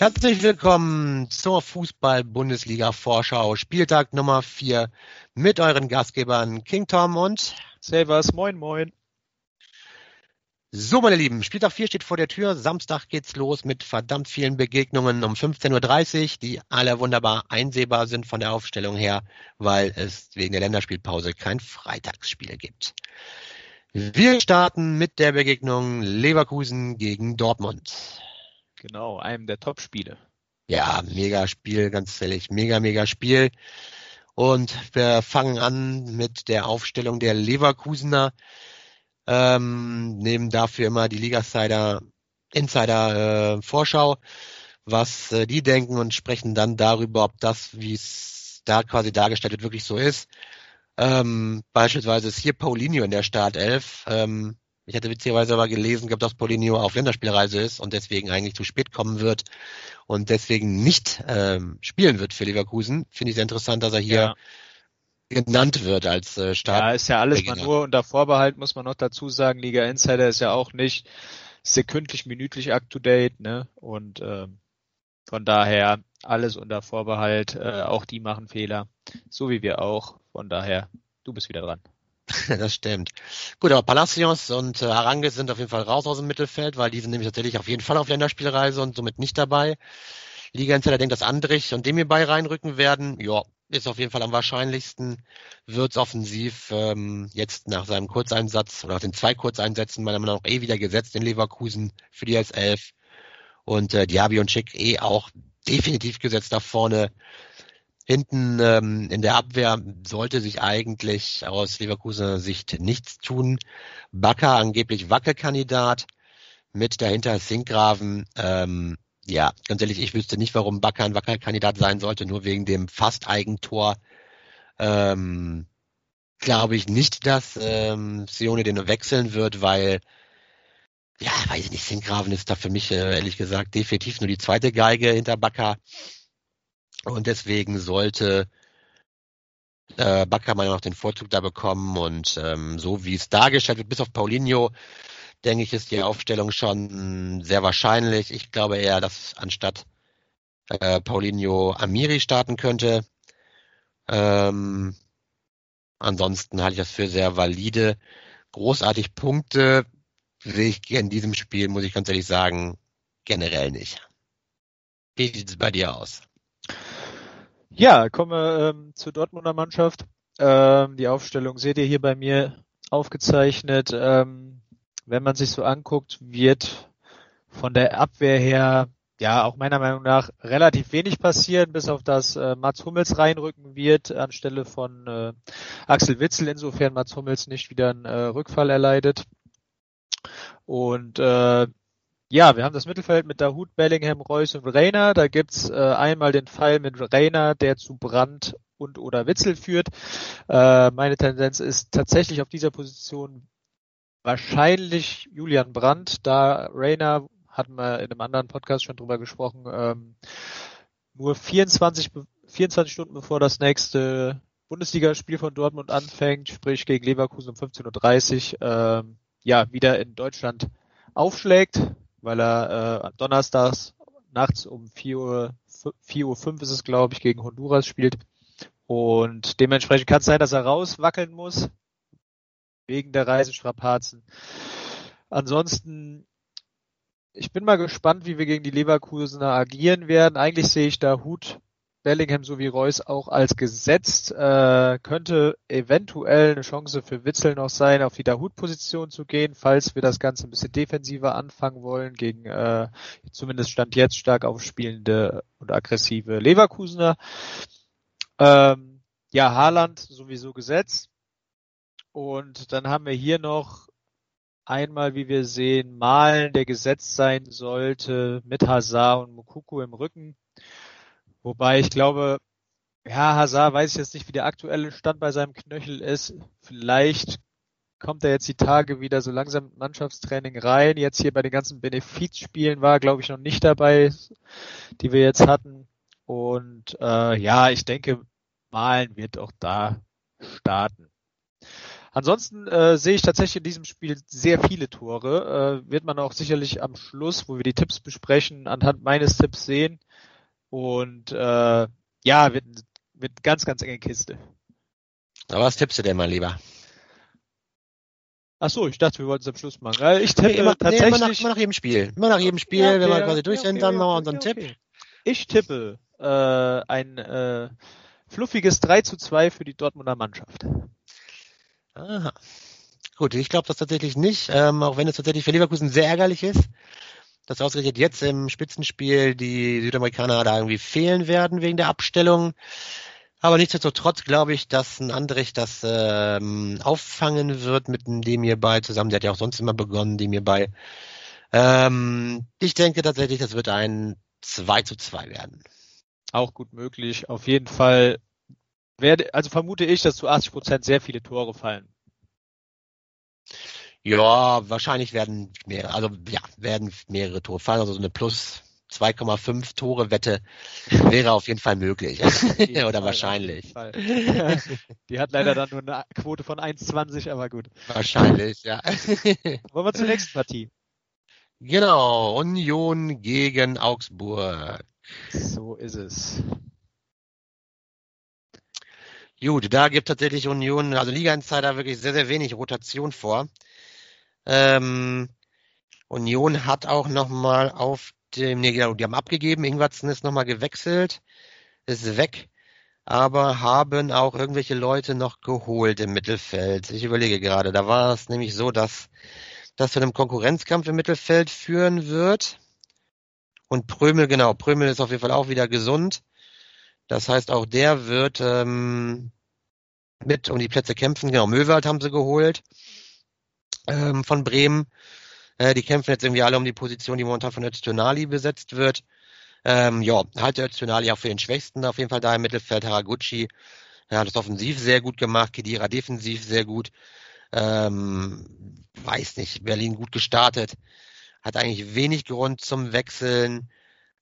Herzlich willkommen zur Fußball-Bundesliga-Vorschau, Spieltag Nummer 4 mit euren Gastgebern King Tom und Servus, moin, moin. So, meine Lieben, Spieltag 4 steht vor der Tür. Samstag geht's los mit verdammt vielen Begegnungen um 15.30 Uhr, die alle wunderbar einsehbar sind von der Aufstellung her, weil es wegen der Länderspielpause kein Freitagsspiel gibt. Wir starten mit der Begegnung Leverkusen gegen Dortmund. Genau, einem der Top-Spiele. Ja, mega Spiel, ganz ehrlich, mega, mega Spiel. Und wir fangen an mit der Aufstellung der Leverkusener. Ähm, nehmen dafür immer die Liga-Insider Insider, äh, Vorschau, was äh, die denken und sprechen dann darüber, ob das, wie es da quasi dargestellt wird, wirklich so ist. Ähm, beispielsweise ist hier Paulinho in der Startelf. Ähm, ich hatte witzigerweise aber gelesen, gehabt, dass Paulinho auf Länderspielreise ist und deswegen eigentlich zu spät kommen wird und deswegen nicht ähm, spielen wird für Leverkusen. Finde ich sehr interessant, dass er hier ja. genannt wird als äh, Start. Ja, ist ja alles mal nur unter Vorbehalt, muss man noch dazu sagen. Liga Insider ist ja auch nicht sekündlich, minütlich up to date, ne? Und ähm, von daher alles unter Vorbehalt. Äh, auch die machen Fehler, so wie wir auch. Von daher, du bist wieder dran. das stimmt. Gut, aber Palacios und äh, Arangues sind auf jeden Fall raus aus dem Mittelfeld, weil die sind nämlich tatsächlich auf jeden Fall auf Länderspielreise und somit nicht dabei. Liga Insider denkt, dass Andrich und Demi bei reinrücken werden. Ja, ist auf jeden Fall am wahrscheinlichsten. Wird's offensiv ähm, jetzt nach seinem Kurzeinsatz oder nach den zwei Kurzeinsätzen meiner Meinung nach eh wieder gesetzt in Leverkusen für die S11. Und äh, Diaby und Schick eh auch definitiv gesetzt da vorne. Hinten ähm, in der Abwehr sollte sich eigentlich aus Leverkusener Sicht nichts tun. Bakker angeblich Wackelkandidat mit dahinter Sinkgraven. Ähm, ja, ganz ehrlich, ich wüsste nicht, warum Bakker ein Wackelkandidat sein sollte, nur wegen dem Fast-Eigentor. Ähm, Glaube ich nicht, dass ähm, Sione den wechseln wird, weil ja, weiß ich nicht, Sinkgraven ist da für mich äh, ehrlich gesagt definitiv nur die zweite Geige hinter Bakker. Und deswegen sollte äh, Bakker mal noch den Vorzug da bekommen. Und ähm, so wie es dargestellt wird, bis auf Paulinho, denke ich, ist die Aufstellung schon sehr wahrscheinlich. Ich glaube eher, dass anstatt äh, Paulinho Amiri starten könnte. Ähm, ansonsten halte ich das für sehr valide. Großartig Punkte sehe ich in diesem Spiel, muss ich ganz ehrlich sagen, generell nicht. Wie sieht es bei dir aus? Ja, kommen wir ähm, zur Dortmunder Mannschaft. Ähm, die Aufstellung seht ihr hier bei mir aufgezeichnet. Ähm, wenn man sich so anguckt, wird von der Abwehr her ja auch meiner Meinung nach relativ wenig passieren, bis auf das äh, Mats Hummels reinrücken wird anstelle von äh, Axel Witzel, insofern Mats Hummels nicht wieder einen äh, Rückfall erleidet. Und äh, ja, wir haben das Mittelfeld mit Dahut, Bellingham, Reus und Reiner. Da gibt's äh, einmal den Fall mit Reiner, der zu Brand und oder Witzel führt. Äh, meine Tendenz ist tatsächlich auf dieser Position wahrscheinlich Julian Brandt, da Reiner, hatten wir in einem anderen Podcast schon drüber gesprochen, ähm, nur 24, 24 Stunden bevor das nächste Bundesligaspiel von Dortmund anfängt, sprich gegen Leverkusen um 15.30 Uhr, ähm, ja, wieder in Deutschland aufschlägt weil er äh, donnerstags nachts um 4 Uhr, 4 Uhr 5 ist es, glaube ich, gegen Honduras spielt. Und dementsprechend kann es sein, dass er rauswackeln muss, wegen der Reisestrapazen. Ansonsten, ich bin mal gespannt, wie wir gegen die Leverkusener agieren werden. Eigentlich sehe ich da Hut Bellingham sowie Reus auch als gesetzt. Äh, könnte eventuell eine Chance für Witzel noch sein, auf die Dahut-Position zu gehen, falls wir das Ganze ein bisschen defensiver anfangen wollen gegen äh, zumindest Stand jetzt stark aufspielende und aggressive Leverkusener. Ähm, ja, Haaland sowieso gesetzt. Und dann haben wir hier noch einmal, wie wir sehen, Malen, der gesetzt sein sollte, mit Hazard und Mukuku im Rücken. Wobei ich glaube, ja, Hazard weiß ich jetzt nicht, wie der aktuelle Stand bei seinem Knöchel ist. Vielleicht kommt er jetzt die Tage wieder so langsam mit Mannschaftstraining rein. Jetzt hier bei den ganzen Benefizspielen war, glaube ich, noch nicht dabei, die wir jetzt hatten. Und äh, ja, ich denke, Malen wird auch da starten. Ansonsten äh, sehe ich tatsächlich in diesem Spiel sehr viele Tore. Äh, wird man auch sicherlich am Schluss, wo wir die Tipps besprechen, anhand meines Tipps sehen. Und äh, ja, wird, wird ganz, ganz enge Kiste. Aber was tippst du denn mal lieber? Ach so, ich dachte, wir wollten es am Schluss machen. Äh, ich tippe Nee, immer, tatsächlich. nee, immer, nach, immer nach jedem Spiel. Immer nach jedem Spiel, Ja, okay, wenn wir quasi durch sind, dann machen wir unseren. Tipp. Ich tippe äh, ein äh, fluffiges 3 zu 2 für die Dortmunder Mannschaft. Aha. Gut, ich glaube das tatsächlich nicht, ähm, auch wenn es tatsächlich für Leverkusen sehr ärgerlich ist, dass ausgerechnet jetzt im Spitzenspiel die Südamerikaner da irgendwie fehlen werden wegen der Abstellung. Aber nichtsdestotrotz glaube ich, dass ein Andrich das ähm, auffangen wird mit dem Demir bei zusammen. Der hat ja auch sonst immer begonnen, Demir bei. Ähm, ich denke tatsächlich, das wird ein 2 zu 2 werden. Auch gut möglich. Auf jeden Fall werde, also vermute ich, dass zu 80 Prozent sehr viele Tore fallen. Ja, wahrscheinlich werden mehr, also ja, werden mehrere Tore fallen. Also so eine plus 2,5 Tore Wette wäre auf jeden Fall möglich. jeden Oder Fall, wahrscheinlich. Die hat leider dann nur eine Quote von 1,20, aber gut. Wahrscheinlich, ja. Wollen wir zur nächsten Partie? genau, Union gegen Augsburg. So ist es. Gut, da gibt tatsächlich Union, also Liga Insider wirklich sehr, sehr wenig Rotation vor. Ähm, Union hat auch nochmal auf dem, nee, genau, die haben abgegeben, Ingwertsen ist nochmal gewechselt, ist weg, aber haben auch irgendwelche Leute noch geholt im Mittelfeld. Ich überlege gerade, da war es nämlich so, dass das zu einem Konkurrenzkampf im Mittelfeld führen wird. Und Prömel, genau, Prömel ist auf jeden Fall auch wieder gesund. Das heißt, auch der wird ähm, mit um die Plätze kämpfen. Genau, Möwald haben sie geholt ähm, von Bremen. Äh, die kämpfen jetzt irgendwie alle um die Position, die momentan von Öztunali besetzt wird. Ähm, ja, halte Öztunali auch für den Schwächsten auf jeden Fall da im Mittelfeld. Haraguchi ja, hat das offensiv sehr gut gemacht, Kedira defensiv sehr gut. Ähm, weiß nicht, Berlin gut gestartet. Hat eigentlich wenig Grund zum Wechseln.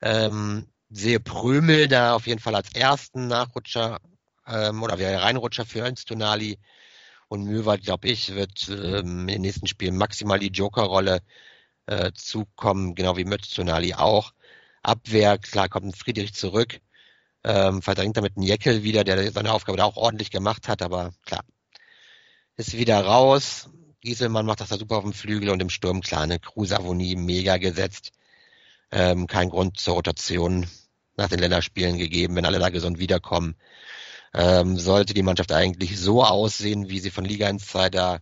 Ähm, sehe Prömel da auf jeden Fall als ersten Nachrutscher ähm, oder wäre Reinrutscher für Öztunali. Und Möwald, glaube ich, wird ähm, in den nächsten Spielen maximal die Jokerrolle äh, zukommen, genau wie Mötztonali auch. Abwehr, klar, kommt ein Friedrich zurück, ähm, verdrängt damit einen Jeckel wieder, der seine Aufgabe da auch ordentlich gemacht hat, aber klar, ist wieder raus. Gieselmann macht das da super auf dem Flügel und im Sturm, klar, eine Kruse-Avonie mega gesetzt. Ähm, kein Grund zur Rotation nach den Länderspielen gegeben, wenn alle da gesund wiederkommen ähm, sollte die Mannschaft eigentlich so aussehen, wie sie von Liga Insider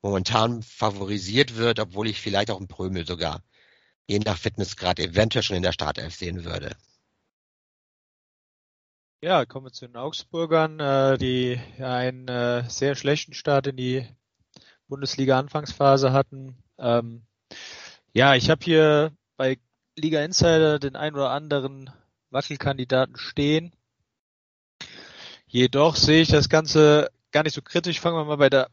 momentan favorisiert wird, obwohl ich vielleicht auch einen Prömel sogar je nach Fitnessgrad eventuell schon in der Startelf sehen würde. Ja, kommen wir zu den Augsburgern, äh, die einen äh, sehr schlechten Start in die Bundesliga-Anfangsphase hatten. Ähm, ja, ich habe hier bei Liga Insider den ein oder anderen Wackelkandidaten stehen. Jedoch sehe ich das Ganze gar nicht so kritisch. Fangen wir mal bei der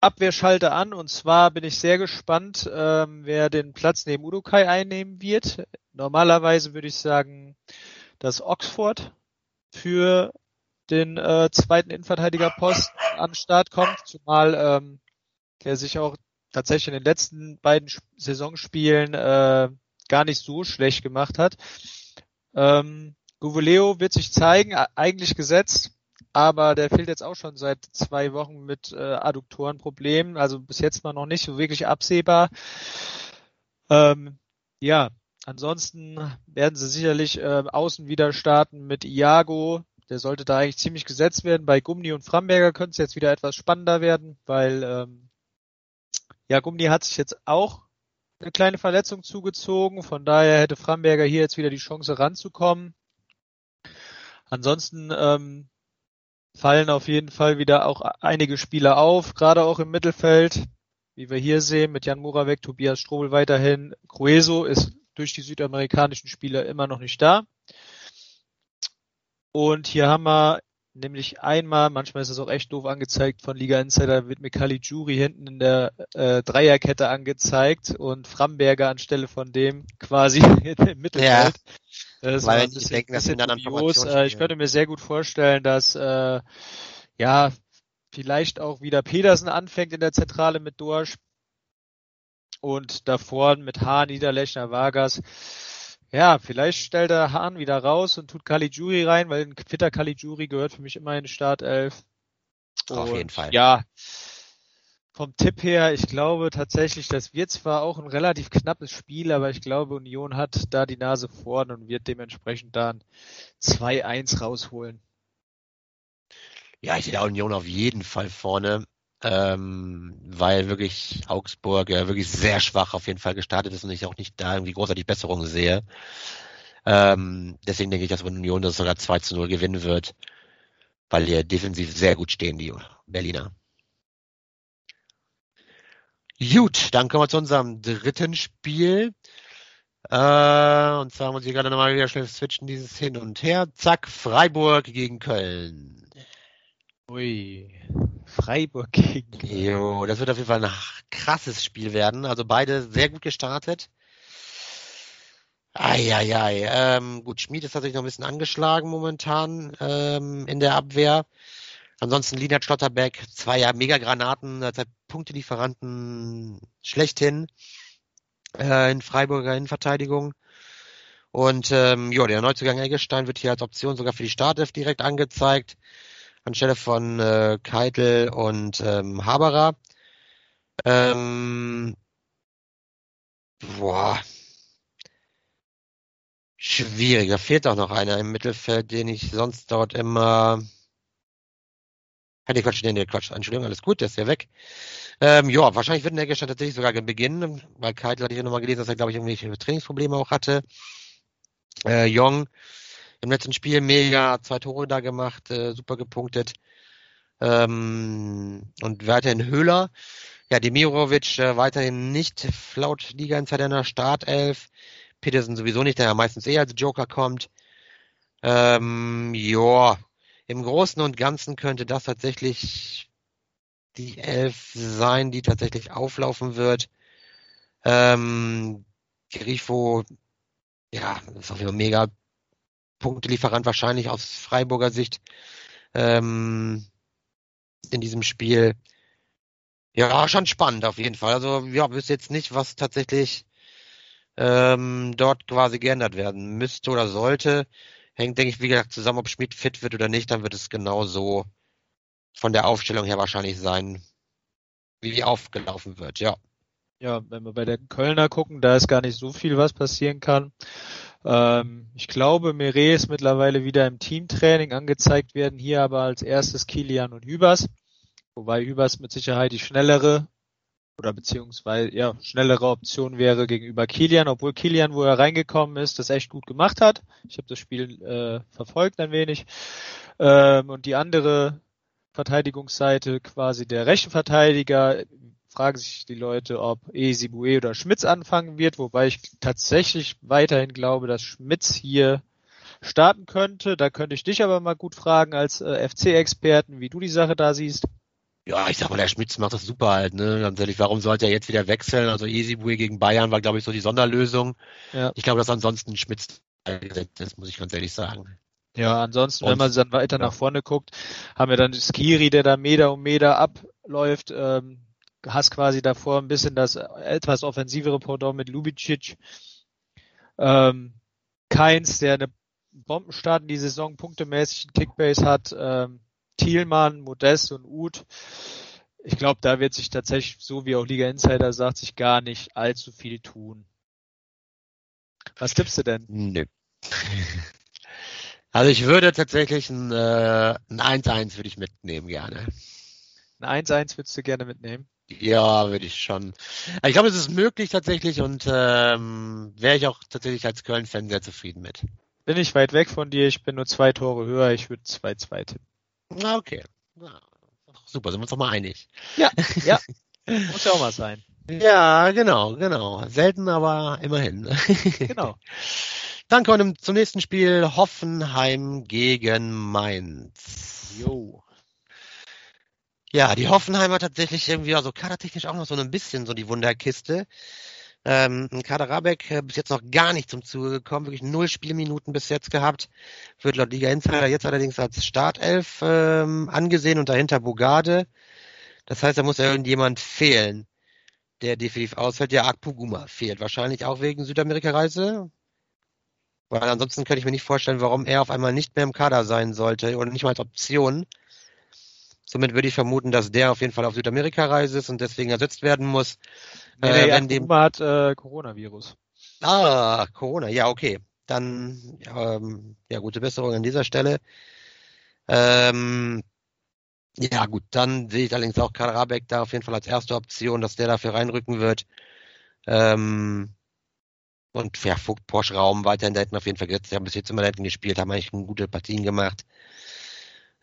Abwehrschalte an. Und zwar bin ich sehr gespannt, ähm, wer den Platz neben Udokai einnehmen wird. Normalerweise würde ich sagen, dass Oxford für den äh, zweiten Innenverteidigerposten an den Start kommt, zumal ähm, der sich auch tatsächlich in den letzten beiden Saisonspielen äh, gar nicht so schlecht gemacht hat. Ähm, Gouveleo wird sich zeigen, eigentlich gesetzt, aber der fehlt jetzt auch schon seit zwei Wochen mit äh, Adduktorenproblemen, also bis jetzt mal noch nicht so wirklich absehbar. Ähm, ja, ansonsten werden sie sicherlich äh, außen wieder starten mit Iago. Der sollte da eigentlich ziemlich gesetzt werden. Bei Gumni und Framberger könnte es jetzt wieder etwas spannender werden, weil ähm, ja, Gumni hat sich jetzt auch eine kleine Verletzung zugezogen. Von daher hätte Framberger hier jetzt wieder die Chance ranzukommen. Ansonsten ähm, fallen auf jeden Fall wieder auch einige Spieler auf, gerade auch im Mittelfeld, wie wir hier sehen, mit Jan Muravec, Tobias Strobel weiterhin. Crueso ist durch die südamerikanischen Spieler immer noch nicht da. Und hier haben wir nämlich einmal, manchmal ist es auch echt doof angezeigt von Liga Insider, wird Mikali Juri hinten in der äh, Dreierkette angezeigt und Framberger anstelle von dem quasi im Mittelfeld. Ja. Weil wenn ein die bisschen, denken, dass dubios. Äh, ich könnte mir sehr gut vorstellen, dass äh, ja vielleicht auch wieder Pedersen anfängt in der Zentrale mit Dorsch und davor mit Hahn, Niederlechner, Vargas. Ja, vielleicht stellt er Hahn wieder raus und tut Caligiuri rein, weil ein fitter Caligiuri gehört für mich immer in die Startelf. Und Auf jeden Fall. Ja, vom Tipp her, ich glaube tatsächlich, das wird zwar auch ein relativ knappes Spiel, aber ich glaube, Union hat da die Nase vorn und wird dementsprechend dann 2-1 rausholen. Ja, ich sehe Union auf jeden Fall vorne ähm, weil wirklich Augsburg ja wirklich sehr schwach auf jeden Fall gestartet ist und ich auch nicht da irgendwie großartig Besserungen sehe. Ähm, deswegen denke ich, dass Union das sogar 2 zu 0 gewinnen wird, weil hier defensiv sehr gut stehen, die Berliner. Gut, dann kommen wir zu unserem dritten Spiel. Äh, und zwar muss ich gerade nochmal wieder schnell switchen, dieses Hin und Her. Zack, Freiburg gegen Köln. Ui. Freiburg gegen. Jo, das wird auf jeden Fall ein krasses Spiel werden. Also beide sehr gut gestartet. Eieiei. Ähm, gut, Schmid ist tatsächlich noch ein bisschen angeschlagen momentan ähm, in der Abwehr. Ansonsten Linhard Schlotterbeck, zwei ja Mega-Granaten, zwei Punktelieferanten schlechthin äh, in Freiburger Innenverteidigung. Und ähm, ja, der Neuzugang Eggestein wird hier als Option sogar für die Startelf direkt angezeigt anstelle von äh, Keitel und ähm, Haberer. Ähm, boah. Schwierig. Da fehlt auch noch einer im Mittelfeld, den ich sonst dort immer. Ich Quatsch, nee, nee, Quatsch. Entschuldigung, alles gut, der ist ja weg. Ähm, ja, wahrscheinlich wird der Gestern tatsächlich sogar beginnen, weil Keitel hatte ich ja nochmal gelesen, dass er, glaube ich, irgendwelche Trainingsprobleme auch hatte. Äh, Jong im letzten Spiel mega, zwei Tore da gemacht, äh, super gepunktet. Ähm, und weiterhin Höhler. Ja, Demirovic äh, weiterhin nicht laut Liga in der Startelf. Petersen sowieso nicht, der ja meistens eher als Joker kommt. Ähm, ja, im Großen und Ganzen könnte das tatsächlich die Elf sein, die tatsächlich auflaufen wird. Ähm, Grifo, ja, ist auf jeden Fall mega Punktelieferant wahrscheinlich aus Freiburger Sicht ähm, in diesem Spiel. Ja, schon spannend auf jeden Fall. Also ja, wüsste jetzt nicht, was tatsächlich ähm, dort quasi geändert werden müsste oder sollte. Hängt, denke ich, wie gesagt, zusammen, ob Schmidt fit wird oder nicht, dann wird es genauso von der Aufstellung her wahrscheinlich sein, wie aufgelaufen wird, ja. Ja, wenn wir bei der Kölner gucken, da ist gar nicht so viel, was passieren kann. Ähm, ich glaube, Meret ist mittlerweile wieder im Teamtraining angezeigt werden, hier aber als erstes Kilian und Hübers, wobei Hübers mit Sicherheit die schnellere oder beziehungsweise ja schnellere Option wäre gegenüber Kilian, obwohl Kilian, wo er reingekommen ist, das echt gut gemacht hat. Ich habe das Spiel äh, verfolgt ein wenig. Ähm, und die andere Verteidigungsseite, quasi der rechte Verteidiger, fragen sich die Leute, ob Esibue oder Schmitz anfangen wird, wobei ich tatsächlich weiterhin glaube, dass Schmitz hier starten könnte. Da könnte ich dich aber mal gut fragen als äh, FC-Experten, wie du die Sache da siehst. Ja, ich sag mal, der Schmitz macht das super halt, ne? Ganz ehrlich, warum sollte er jetzt wieder wechseln? Also Esibue gegen Bayern war, glaube ich, so die Sonderlösung. Ja. Ich glaube, dass ansonsten Schmitz eingesetzt ist, muss ich ganz ehrlich sagen. Ja, ansonsten, Und, wenn man dann weiter ja. nach vorne guckt, haben wir dann Skiri, der da Meter um Meter abläuft. Ähm, hast quasi davor ein bisschen das etwas offensivere Pendant mit Lubicic. Ähm, Keins, der eine Bombenstart in die Saison punktemäßig Kickbase hat. Ähm, Thielmann, Modest und Uth. Ich glaube, da wird sich tatsächlich, so wie auch Liga Insider sagt, sich gar nicht allzu viel tun. Was tippst du denn? Nö. Also ich würde tatsächlich ein, äh, ein 1-1 würde ich mitnehmen gerne. Ein 1-1 würdest du gerne mitnehmen? Ja, würde ich schon. Ich glaube, es ist möglich tatsächlich und ähm, wäre ich auch tatsächlich als Köln-Fan sehr zufrieden mit. Bin ich weit weg von dir, ich bin nur zwei Tore höher, ich würde 2-2 tippen. Na, okay. Na, super, sind wir uns doch mal einig. Ja, ja. Muss ja auch mal sein. Ja, genau, genau. Selten, aber immerhin. Genau. Dann kommen wir zum nächsten Spiel. Hoffenheim gegen Mainz. Jo. Ja, die Hoffenheimer tatsächlich irgendwie, also kadertechnisch auch noch so ein bisschen so die Wunderkiste. Ähm, Kader Rabeck äh, bis jetzt noch gar nicht zum Zuge gekommen, wirklich null Spielminuten bis jetzt gehabt. Wird laut Liga Insider jetzt allerdings als Startelf ähm, angesehen und dahinter Bogarde. Das heißt, da muss ja irgendjemand fehlen, der definitiv ausfällt. Ja, Akpuguma fehlt wahrscheinlich auch wegen Südamerika-Reise. Weil ansonsten könnte ich mir nicht vorstellen, warum er auf einmal nicht mehr im Kader sein sollte oder nicht mal als Option. Somit würde ich vermuten, dass der auf jeden Fall auf Südamerika-Reise ist und deswegen ersetzt werden muss. Nee, äh, wenn dem hat äh, Coronavirus. Ah, Corona, ja, okay. Dann, ähm, ja, gute Besserung an dieser Stelle. Ähm, ja, gut, dann sehe ich allerdings auch Karabek da auf jeden Fall als erste Option, dass der dafür reinrücken wird. Ähm, und ja, Vogt, Porsche Raum weiterhin da hinten auf jeden Fall gesetzt. Die haben bis jetzt immer da hinten gespielt, haben eigentlich gute Partien gemacht.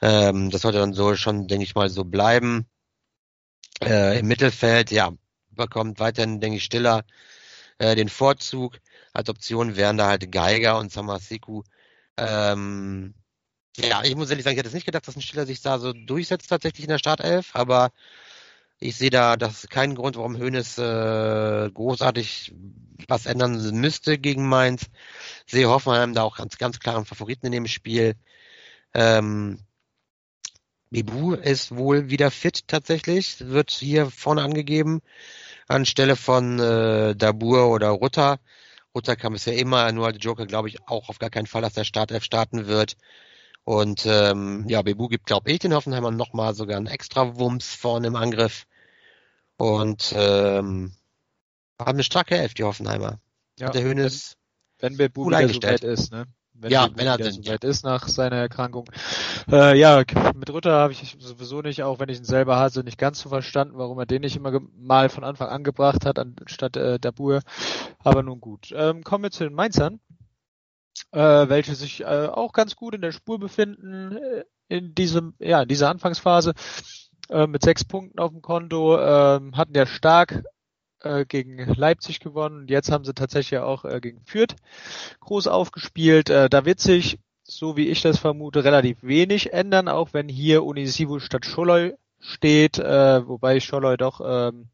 Ähm, das sollte dann so schon, denke ich mal, so bleiben. Äh, Im Mittelfeld, ja, bekommt weiterhin, denke ich, Stiller äh, den Vorzug. Als Option wären da halt Geiger und Samasiku. Ähm, ja, ich muss ehrlich sagen, ich hätte es nicht gedacht, dass ein Stiller sich da so durchsetzt tatsächlich in der Startelf, aber ich sehe da das keinen Grund, warum Hönes äh, großartig was ändern müsste gegen Mainz. Sehe Hoffenheim da auch ganz, ganz klaren Favoriten in dem Spiel. Ähm, Bibu ist wohl wieder fit tatsächlich, wird hier vorne angegeben, anstelle von äh, Dabur oder Rutter. Rutter kam es ja immer, nur als Joker glaube ich auch auf gar keinen Fall, dass der Startelf starten wird. Und ähm, ja, Bebu gibt, glaube ich, den Hoffenheimern nochmal sogar einen extra Wumms vorne im Angriff. Und ähm, haben eine starke Elf, die Hoffenheimer. Ja, Und der Hönes wenn, wenn Bebu wieder so weit ist, ne? Wenn, ja, wenn er denn, so weit ja. ist nach seiner Erkrankung. Äh, ja, mit Rütter habe ich sowieso nicht, auch wenn ich ihn selber hatte, nicht ganz so verstanden, warum er den nicht immer mal von Anfang an gebracht hat, anstatt äh, Dabur. Aber nun gut. Ähm, kommen wir zu den Mainzern, äh, welche sich äh, auch ganz gut in der Spur befinden äh, in diesem, ja, in dieser Anfangsphase äh, mit sechs Punkten auf dem Konto, äh, hatten ja stark äh, gegen Leipzig gewonnen. Jetzt haben sie tatsächlich auch äh, gegen Fürth groß aufgespielt. Äh, da wird sich, so wie ich das vermute, relativ wenig ändern, auch wenn hier Unisivo statt Scholloy steht, äh, wobei Scholloy doch ähm,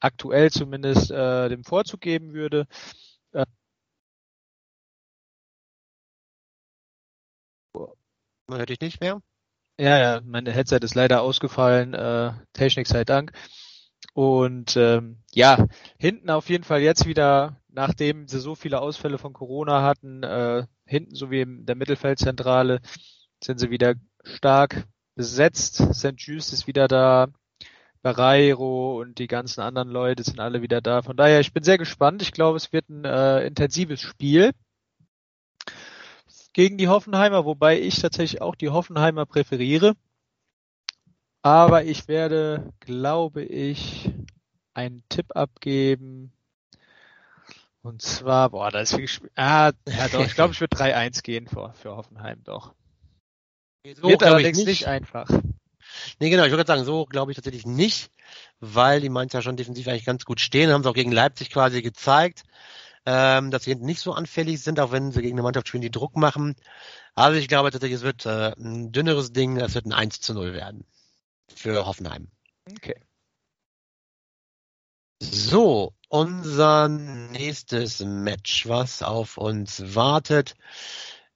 aktuell zumindest äh, dem Vorzug geben würde. Äh, Man hört dich nicht mehr. Ja, ja, meine Headset ist leider ausgefallen, äh, Technik sei Dank. Und ähm, ja, hinten auf jeden Fall jetzt wieder, nachdem sie so viele Ausfälle von Corona hatten, äh, hinten sowie in der Mittelfeldzentrale sind sie wieder stark besetzt. St. Just ist wieder da, Barreiro und die ganzen anderen Leute sind alle wieder da. Von daher, ich bin sehr gespannt. Ich glaube, es wird ein äh, intensives Spiel gegen die Hoffenheimer, wobei ich tatsächlich auch die Hoffenheimer präferiere. Aber ich werde, glaube ich, einen Tipp abgeben. Und zwar, boah, da ist wirklich, ah, ja doch, ich glaube, ich würde 3-1 gehen für, für Hoffenheim, doch. So Wird allerdings nicht. nicht einfach. Nee, genau, ich würde sagen, so glaube ich tatsächlich nicht, weil die Mainzer schon defensiv eigentlich ganz gut stehen, haben sie auch gegen Leipzig quasi gezeigt, ähm, dass sie nicht so anfällig sind, auch wenn sie gegen eine Mannschaft spielen, die Druck machen. Also ich glaube tatsächlich, es wird äh, ein dünneres Ding, es wird ein 1 zu 0 werden für Hoffenheim. Okay. So, unser nächstes Match, was auf uns wartet,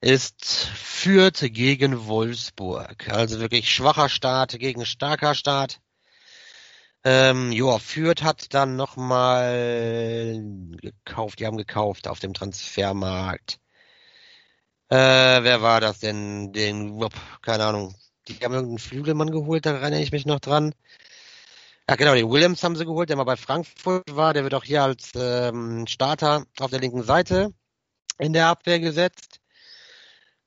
ist Fürth gegen Wolfsburg. Also wirklich schwacher Start gegen starker Start. Ähm, ja, Fürth hat dann nochmal gekauft, die haben gekauft auf dem Transfermarkt. Äh, wer war das denn? Den, keine Ahnung, die haben irgendeinen Flügelmann geholt, da erinnere ich mich noch dran. Ja, genau, den Williams haben sie geholt, der mal bei Frankfurt war. Der wird auch hier als ähm, Starter auf der linken Seite in der Abwehr gesetzt.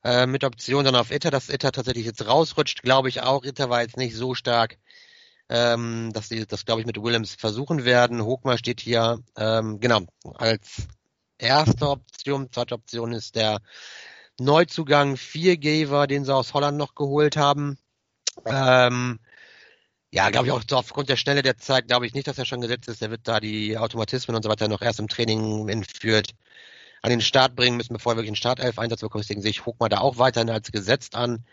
Äh, mit Option dann auf Itter, dass Itter tatsächlich jetzt rausrutscht, glaube ich auch. Itter war jetzt nicht so stark, ähm, dass sie das, glaube ich, mit Williams versuchen werden. Hochmar steht hier, ähm, genau, als erste Option. Zweite Option ist der Neuzugang Viergeber, den sie aus Holland noch geholt haben. Ähm, ja, glaube ich auch aufgrund der Schnelle der Zeit, glaube ich nicht, dass er schon gesetzt ist. Er wird da die Automatismen und so weiter noch erst im Training entführt an den Start bringen müssen, bevor er wirklich einen Startelf-Einsatz bekommt. Deswegen sehe ich Hochmar da auch weiterhin als gesetzt an.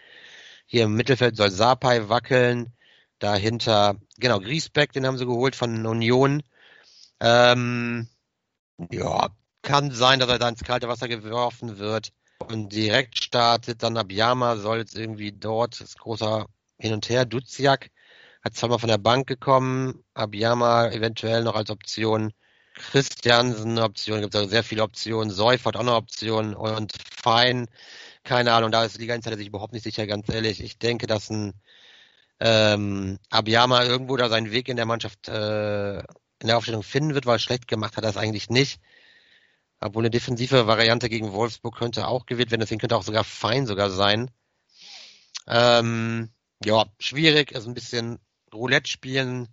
Hier im Mittelfeld soll Sapai wackeln. Dahinter, genau, Griesbeck, den haben sie geholt von Union. Ähm, Ja, kann sein, dass er da ins kalte Wasser geworfen wird und direkt startet. Dann Abiyama soll jetzt irgendwie dort, das großer Hin und Her, Duziak hat zweimal von der Bank gekommen, Abiyama eventuell noch als Option, Christiansen eine Option, gibt es also sehr viele Optionen, Seufert auch eine Option und Fein, keine Ahnung, da ist Liga Insider sich überhaupt nicht sicher, ganz ehrlich. Ich denke, dass ein ähm, Abiyama irgendwo da seinen Weg in der Mannschaft äh, in der Aufstellung finden wird, weil schlecht gemacht hat er es eigentlich nicht. Obwohl eine defensive Variante gegen Wolfsburg könnte auch gewählt werden, deswegen könnte auch sogar fein sogar sein. Ähm, ja, schwierig, also ein bisschen Roulette spielen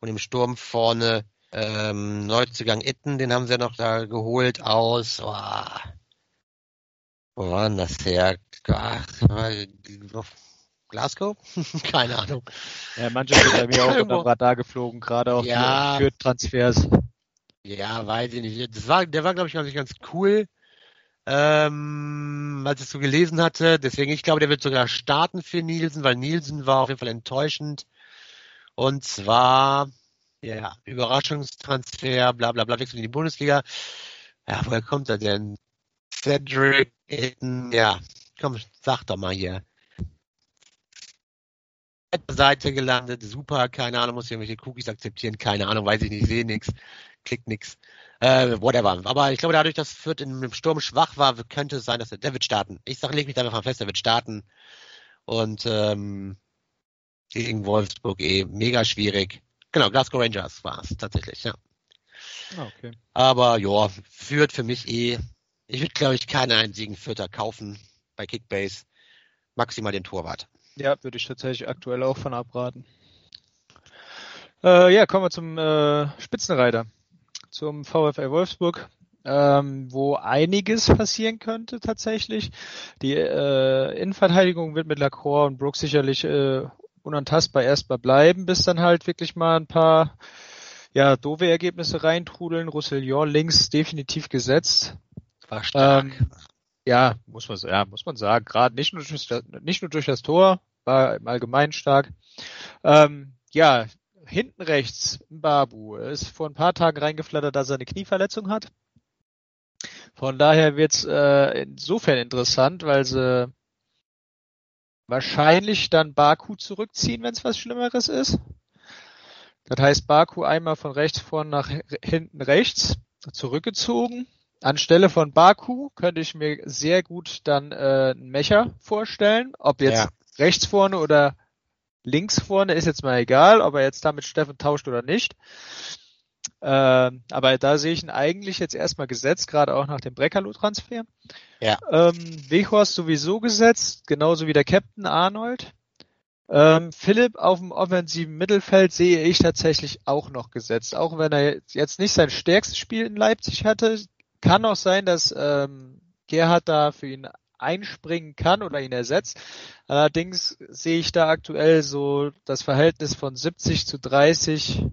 und im Sturm vorne ähm, Neuzugang Itten, den haben sie ja noch da geholt aus. Oh, wo war denn das her? Ach, Glasgow? Keine Ahnung. Ja, manche sind bei mir auch unter Radar geflogen, gerade auch ja, für Transfers. Ja, weiß ich nicht. Das war, der war, glaube ich, ganz, ganz cool, ähm, als ich es so gelesen hatte. Deswegen, ich glaube, der wird sogar starten für Nielsen, weil Nielsen war auf jeden Fall enttäuschend. Und zwar, ja, Überraschungstransfer, bla bla bla, wechselt in die Bundesliga. Ja, woher kommt er denn? Cedric, ja, komm, sag doch mal hier. Seite gelandet, super, keine Ahnung, muss ich irgendwelche Cookies akzeptieren, keine Ahnung, weiß ich nicht, sehe nichts, klickt nichts, äh, whatever. Aber ich glaube, dadurch, dass Fürth im Sturm schwach war, könnte es sein, dass er, der wird starten. Ich sage, leg mich da einfach fest, der wird starten. Und ähm, gegen Wolfsburg eh mega schwierig. Genau, Glasgow Rangers war es tatsächlich, ja. Ah, okay. Aber ja, führt für mich eh. Ich würde, glaube ich, keinen einzigen Vierter kaufen bei Kickbase. Maximal den Torwart. Ja, würde ich tatsächlich aktuell auch von abraten. Äh, ja, kommen wir zum äh, Spitzenreiter, zum VfL Wolfsburg, ähm, wo einiges passieren könnte tatsächlich. Die äh, Innenverteidigung wird mit Lacroix und Brooks sicherlich äh, unantastbar erstmal bleiben, bis dann halt wirklich mal ein paar ja, doofe Ergebnisse reintrudeln. Roussillon links definitiv gesetzt. War stark. Ähm, ja, muss man, ja, muss man sagen. Gerade nicht nur durch das, nicht nur durch das Tor, war im Allgemeinen stark. Ähm, ja, hinten rechts, Babu, ist vor ein paar Tagen reingeflattert, dass er eine Knieverletzung hat. Von daher wird's äh, insofern interessant, weil sie wahrscheinlich dann Baku zurückziehen, wenn es was Schlimmeres ist. Das heißt, Baku einmal von rechts vorn nach hinten rechts zurückgezogen. Anstelle von Baku könnte ich mir sehr gut dann äh, einen Mecher vorstellen. Ob jetzt ja. rechts vorne oder links vorne ist jetzt mal egal, ob er jetzt damit Steffen tauscht oder nicht. Ähm, aber da sehe ich ihn eigentlich jetzt erstmal gesetzt, gerade auch nach dem Breckerlo-Transfer. Ja. Ähm, Weghorst sowieso gesetzt, genauso wie der Captain Arnold. Ähm, Philipp auf dem offensiven Mittelfeld sehe ich tatsächlich auch noch gesetzt. Auch wenn er jetzt nicht sein stärkstes Spiel in Leipzig hatte, kann auch sein, dass ähm, Gerhard da für ihn einspringen kann oder ihn ersetzt. Allerdings sehe ich da aktuell so das Verhältnis von 70 zu 30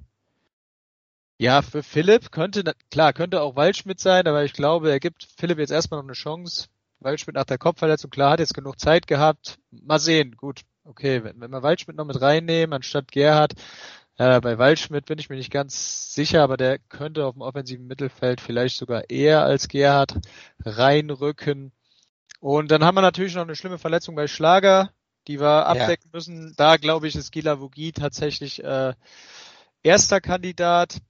ja, für Philipp könnte, klar, könnte auch Waldschmidt sein, aber ich glaube, er gibt Philipp jetzt erstmal noch eine Chance. Waldschmidt nach der Kopfverletzung, klar, hat jetzt genug Zeit gehabt. Mal sehen, gut, okay, wenn, wenn wir Waldschmidt noch mit reinnehmen, anstatt Gerhard, äh, bei Waldschmidt bin ich mir nicht ganz sicher, aber der könnte auf dem offensiven Mittelfeld vielleicht sogar eher als Gerhard reinrücken. Und dann haben wir natürlich noch eine schlimme Verletzung bei Schlager, die wir abdecken ja. müssen. Da glaube ich, ist Gila Vogie tatsächlich äh, erster Kandidat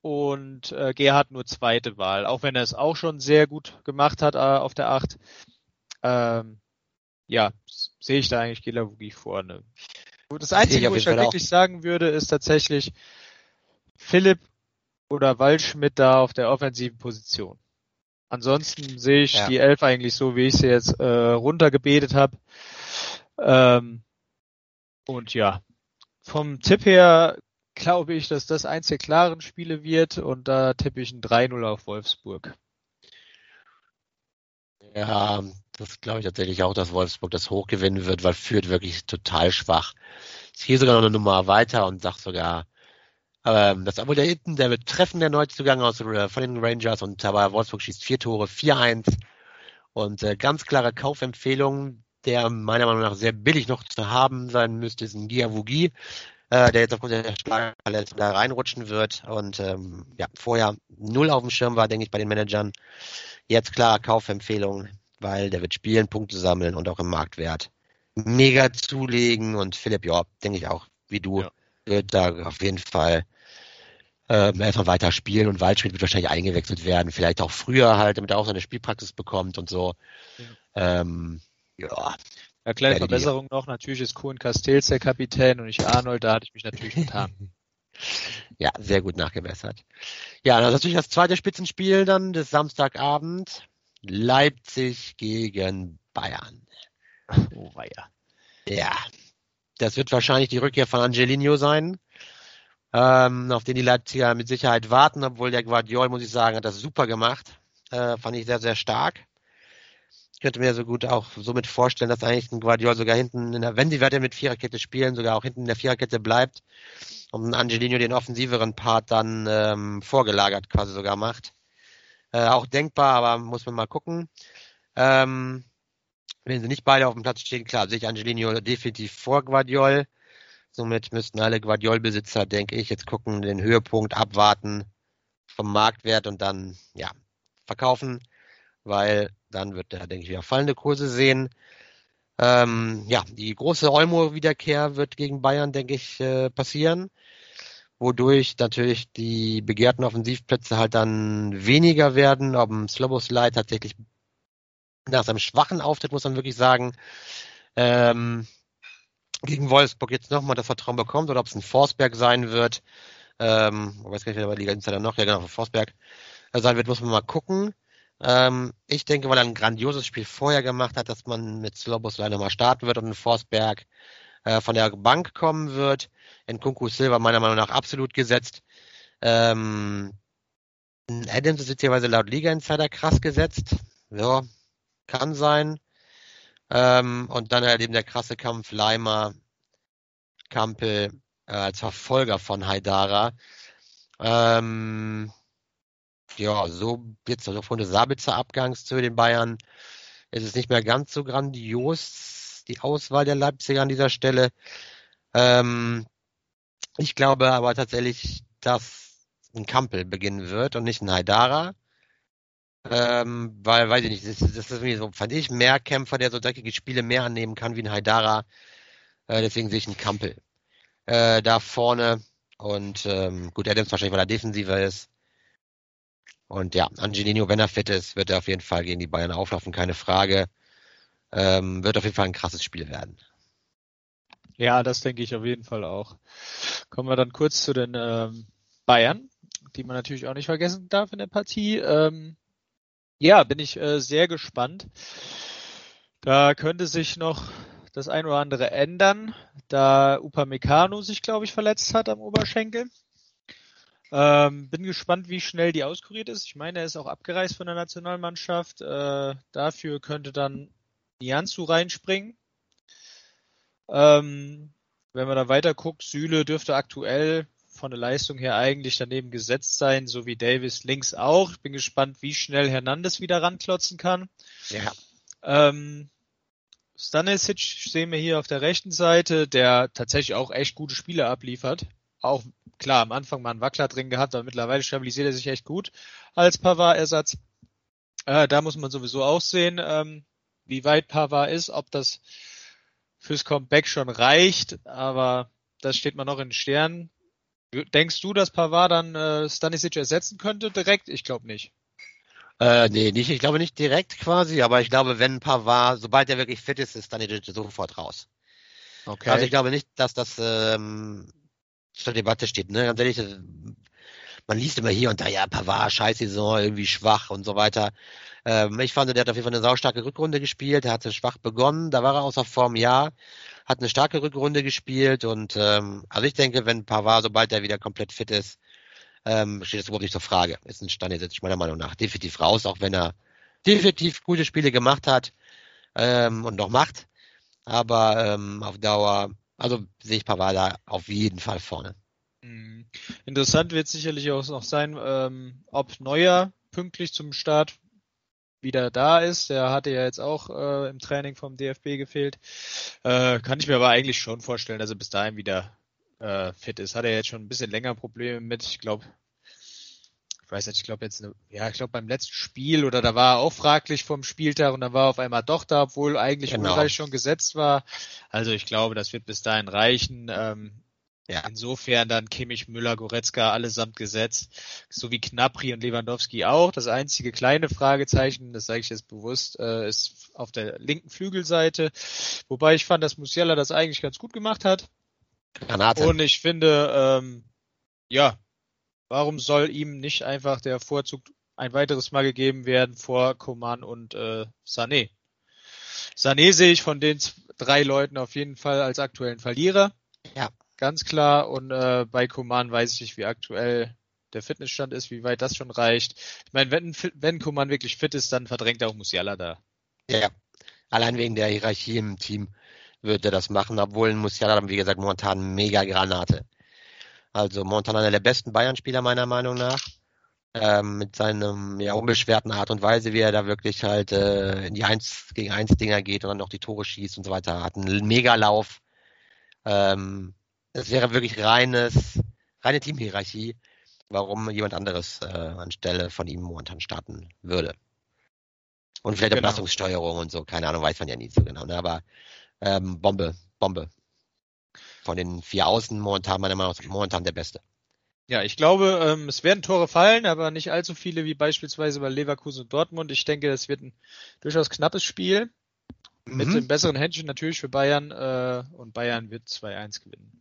und äh, Gerhard nur zweite Wahl, auch wenn er es auch schon sehr gut gemacht hat äh, auf der Acht. Ähm, ja, sehe ich da eigentlich Gelavogi vorne. Das Einzige, wo ich halt wirklich sagen würde, ist tatsächlich Philipp oder Waldschmidt da auf der offensiven Position. Ansonsten sehe ich ja. die Elf eigentlich so, wie ich sie jetzt äh, runtergebetet habe. Ähm, und ja, vom Tipp her glaube ich, dass das eins der klaren Spiele wird und da tippe ich ein 3-0 auf Wolfsburg. Ja, das glaube ich tatsächlich auch, dass Wolfsburg das hochgewinnen wird, weil Fürth wirklich total schwach. Ich gehe sogar noch eine Nummer weiter und sag sogar, ähm, das Abo der hinten, der wird treffen, der Neuzugang aus äh, von den Rangers und aber Wolfsburg schießt vier Tore, 4-1 und äh, ganz klare Kaufempfehlung, der meiner Meinung nach sehr billig noch zu haben sein müsste, ist ein Giavugi äh, der jetzt aufgrund der Schlagverletzung da reinrutschen wird und ähm, ja, vorher null auf dem Schirm war, denke ich, bei den Managern. Jetzt klar Kaufempfehlung, weil der wird spielen, Punkte sammeln und auch im Marktwert mega zulegen und Philipp, ja, denke ich auch, wie du, ja. Wird da auf jeden Fall äh, erstmal weiter spielen und Waldschmidt wird wahrscheinlich eingewechselt werden, vielleicht auch früher halt, damit er auch seine Spielpraxis bekommt und so. Ja. Ähm, ja. Ja, kleine Verbesserung noch, natürlich ist Kuhn Castells der Kapitän und nicht Arnold, da hatte ich mich natürlich getan. ja, sehr gut nachgebessert. Ja, das ist natürlich das zweite Spitzenspiel dann des Samstagabend. Leipzig gegen Bayern. Oh weia. Ja, das wird wahrscheinlich die Rückkehr von Angelino sein, ähm, auf den die Leipziger mit Sicherheit warten, obwohl der Guardiol, muss ich sagen, hat das super gemacht. Äh, fand ich sehr, sehr stark. Ich könnte mir so gut auch somit vorstellen, dass eigentlich ein Guardiol sogar hinten, in der, wenn sie weiter mit Viererkette spielen, sogar auch hinten in der Viererkette bleibt und Angelino den offensiveren Part dann ähm, vorgelagert quasi sogar macht. Äh, auch denkbar, aber muss man mal gucken. Ähm, wenn sie nicht beide auf dem Platz stehen, klar, sehe ich Angelino definitiv vor Guardiol. Somit müssten alle Guardiol-Besitzer, denke ich, jetzt gucken, den Höhepunkt abwarten vom Marktwert und dann, ja, verkaufen, weil dann wird er, denke ich, wieder fallende Kurse sehen. Ähm, ja, die große Olmo-Wiederkehr wird gegen Bayern, denke ich, äh, passieren, wodurch natürlich die begehrten Offensivplätze halt dann weniger werden. Ob ein Sloboslai tatsächlich nach seinem schwachen Auftritt, muss man wirklich sagen, ähm, gegen Wolfsburg jetzt nochmal das Vertrauen bekommt oder ob es ein Forsberg sein wird. Ähm, ich weiß gar nicht, wer bei Liga Insider noch, ja genau, Forsberg äh, sein wird, muss man mal gucken. Ähm, ich denke, weil er ein grandioses Spiel vorher gemacht hat, dass man mit Slobos leider mal starten wird und ein Forsberg äh, von der Bank kommen wird. In Kunku Silva meiner Meinung nach absolut gesetzt. Ähm, Adams ist jetzt jeweils laut Liga Insider krass gesetzt. Ja, kann sein. Ähm, und dann halt eben der krasse Kampf Leimer, Kampel äh, als Verfolger von Haidara. Ähm, ja, so jetzt also von der Sabitzer Abgangs zu den Bayern ist es nicht mehr ganz so grandios, die Auswahl der Leipziger an dieser Stelle. Ähm, ich glaube aber tatsächlich, dass ein Kampel beginnen wird und nicht ein Haidara. Ähm, weil, weiß ich nicht, das, das ist so, fand ich, mehr Kämpfer, der so dreckige Spiele mehr annehmen kann wie ein Haidara. Äh, deswegen sehe ich einen Kampel äh, da vorne. Und ähm, gut, Adams wahrscheinlich, weil er defensiver ist. Und ja, Angelino, wenn er fit ist, wird er auf jeden Fall gegen die Bayern auflaufen, keine Frage. Ähm, wird auf jeden Fall ein krasses Spiel werden. Ja, das denke ich auf jeden Fall auch. Kommen wir dann kurz zu den ähm, Bayern, die man natürlich auch nicht vergessen darf in der Partie. Ähm, ja, bin ich äh, sehr gespannt. Da könnte sich noch das ein oder andere ändern, da Upamecano sich, glaube ich, verletzt hat am Oberschenkel. Ähm, bin gespannt, wie schnell die auskuriert ist. Ich meine, er ist auch abgereist von der Nationalmannschaft. Äh, dafür könnte dann Nianzu reinspringen. Ähm, wenn man da weiter guckt, Süle dürfte aktuell von der Leistung her eigentlich daneben gesetzt sein, so wie Davis links auch. Ich bin gespannt, wie schnell Hernandez wieder ranklotzen kann. Ja. Ähm, Stanisic sehen wir hier auf der rechten Seite, der tatsächlich auch echt gute Spiele abliefert. Auch klar, am Anfang mal einen Wackler drin gehabt, aber mittlerweile stabilisiert er sich echt gut als Pavard-Ersatz. Äh, da muss man sowieso auch sehen, ähm, wie weit Pavard ist, ob das fürs Comeback schon reicht, aber das steht man noch in Sternen. Denkst du, dass Pavard dann äh, Stanisic ersetzen könnte direkt? Ich glaube nicht. Äh, nee, nicht, ich glaube nicht direkt quasi, aber ich glaube, wenn Pavard, sobald er wirklich fit ist, ist Stanisic sofort raus. Okay. Also ich glaube nicht, dass das ähm, zur Debatte steht. Ne? Ganz ehrlich, man liest immer hier und da, ja, Pavard, scheiß Saison, irgendwie schwach und so weiter. Ähm, ich fand, der hat auf jeden Fall eine saustarke Rückrunde gespielt, er hatte schwach begonnen, da war er außer Form, ja hat eine starke Rückrunde gespielt und ähm, also ich denke, wenn Pavard, sobald er wieder komplett fit ist, ähm, steht das überhaupt nicht zur Frage. Ist ein Stand meiner Meinung nach definitiv raus, auch wenn er definitiv gute Spiele gemacht hat ähm, und noch macht. Aber ähm, auf Dauer, also sehe ich Pavard da auf jeden Fall vorne. Mhm. Interessant wird sicherlich auch noch sein, ähm, ob Neuer pünktlich zum Start wieder da ist. Der hatte ja jetzt auch äh, im Training vom DFB gefehlt. Äh, kann ich mir aber eigentlich schon vorstellen, dass er bis dahin wieder äh, fit ist. Hat er jetzt schon ein bisschen länger Probleme mit. Ich glaube, ich weiß nicht, ich glaube jetzt, ja, ich glaube beim letzten Spiel oder da war er auch fraglich vom Spieltag und dann war er auf einmal doch da, obwohl eigentlich genau. Ulreich schon gesetzt war. Also ich glaube, das wird bis dahin reichen. Ähm, ja. Insofern dann Kimmich, Müller, Goretzka allesamt gesetzt, so wie Knapri und Lewandowski auch. Das einzige kleine Fragezeichen, das sage ich jetzt bewusst, äh, ist auf der linken Flügelseite. Wobei ich fand, dass Musiala das eigentlich ganz gut gemacht hat. Granate. Und ich finde, ähm, ja, warum soll ihm nicht einfach der Vorzug ein weiteres Mal gegeben werden vor Coman und äh, Sané? Sané sehe ich von den drei Leuten auf jeden Fall als aktuellen Verlierer. Ja ganz klar. Und äh, bei Kuman weiß ich nicht, wie aktuell der Fitnessstand ist, wie weit das schon reicht. Ich meine, wenn, wenn Kuman wirklich fit ist, dann verdrängt er auch Musiala da. Ja, allein wegen der Hierarchie im Team wird er das machen, obwohl Musiala dann, wie gesagt, momentan mega Granate. Also momentan einer der besten Bayern-Spieler meiner Meinung nach. Ähm, mit seinem ja, unbeschwerten Art und Weise, wie er da wirklich halt äh, in die 1 gegen 1 Dinger geht und dann noch die Tore schießt und so weiter. Hat einen Megalauf. Ähm, es wäre wirklich reines, reine Teamhierarchie, warum jemand anderes äh, anstelle von ihm momentan starten würde. Und vielleicht genau. Belastungssteuerung und so, keine Ahnung, weiß man ja nie so genau. Ne? Aber ähm, Bombe, Bombe. Von den vier Außen momentan meiner Meinung nach momentan der Beste. Ja, ich glaube, ähm, es werden Tore fallen, aber nicht allzu viele wie beispielsweise bei Leverkusen und Dortmund. Ich denke, es wird ein durchaus knappes Spiel. Mhm. Mit dem besseren Händchen natürlich für Bayern äh, und Bayern wird 2-1 gewinnen.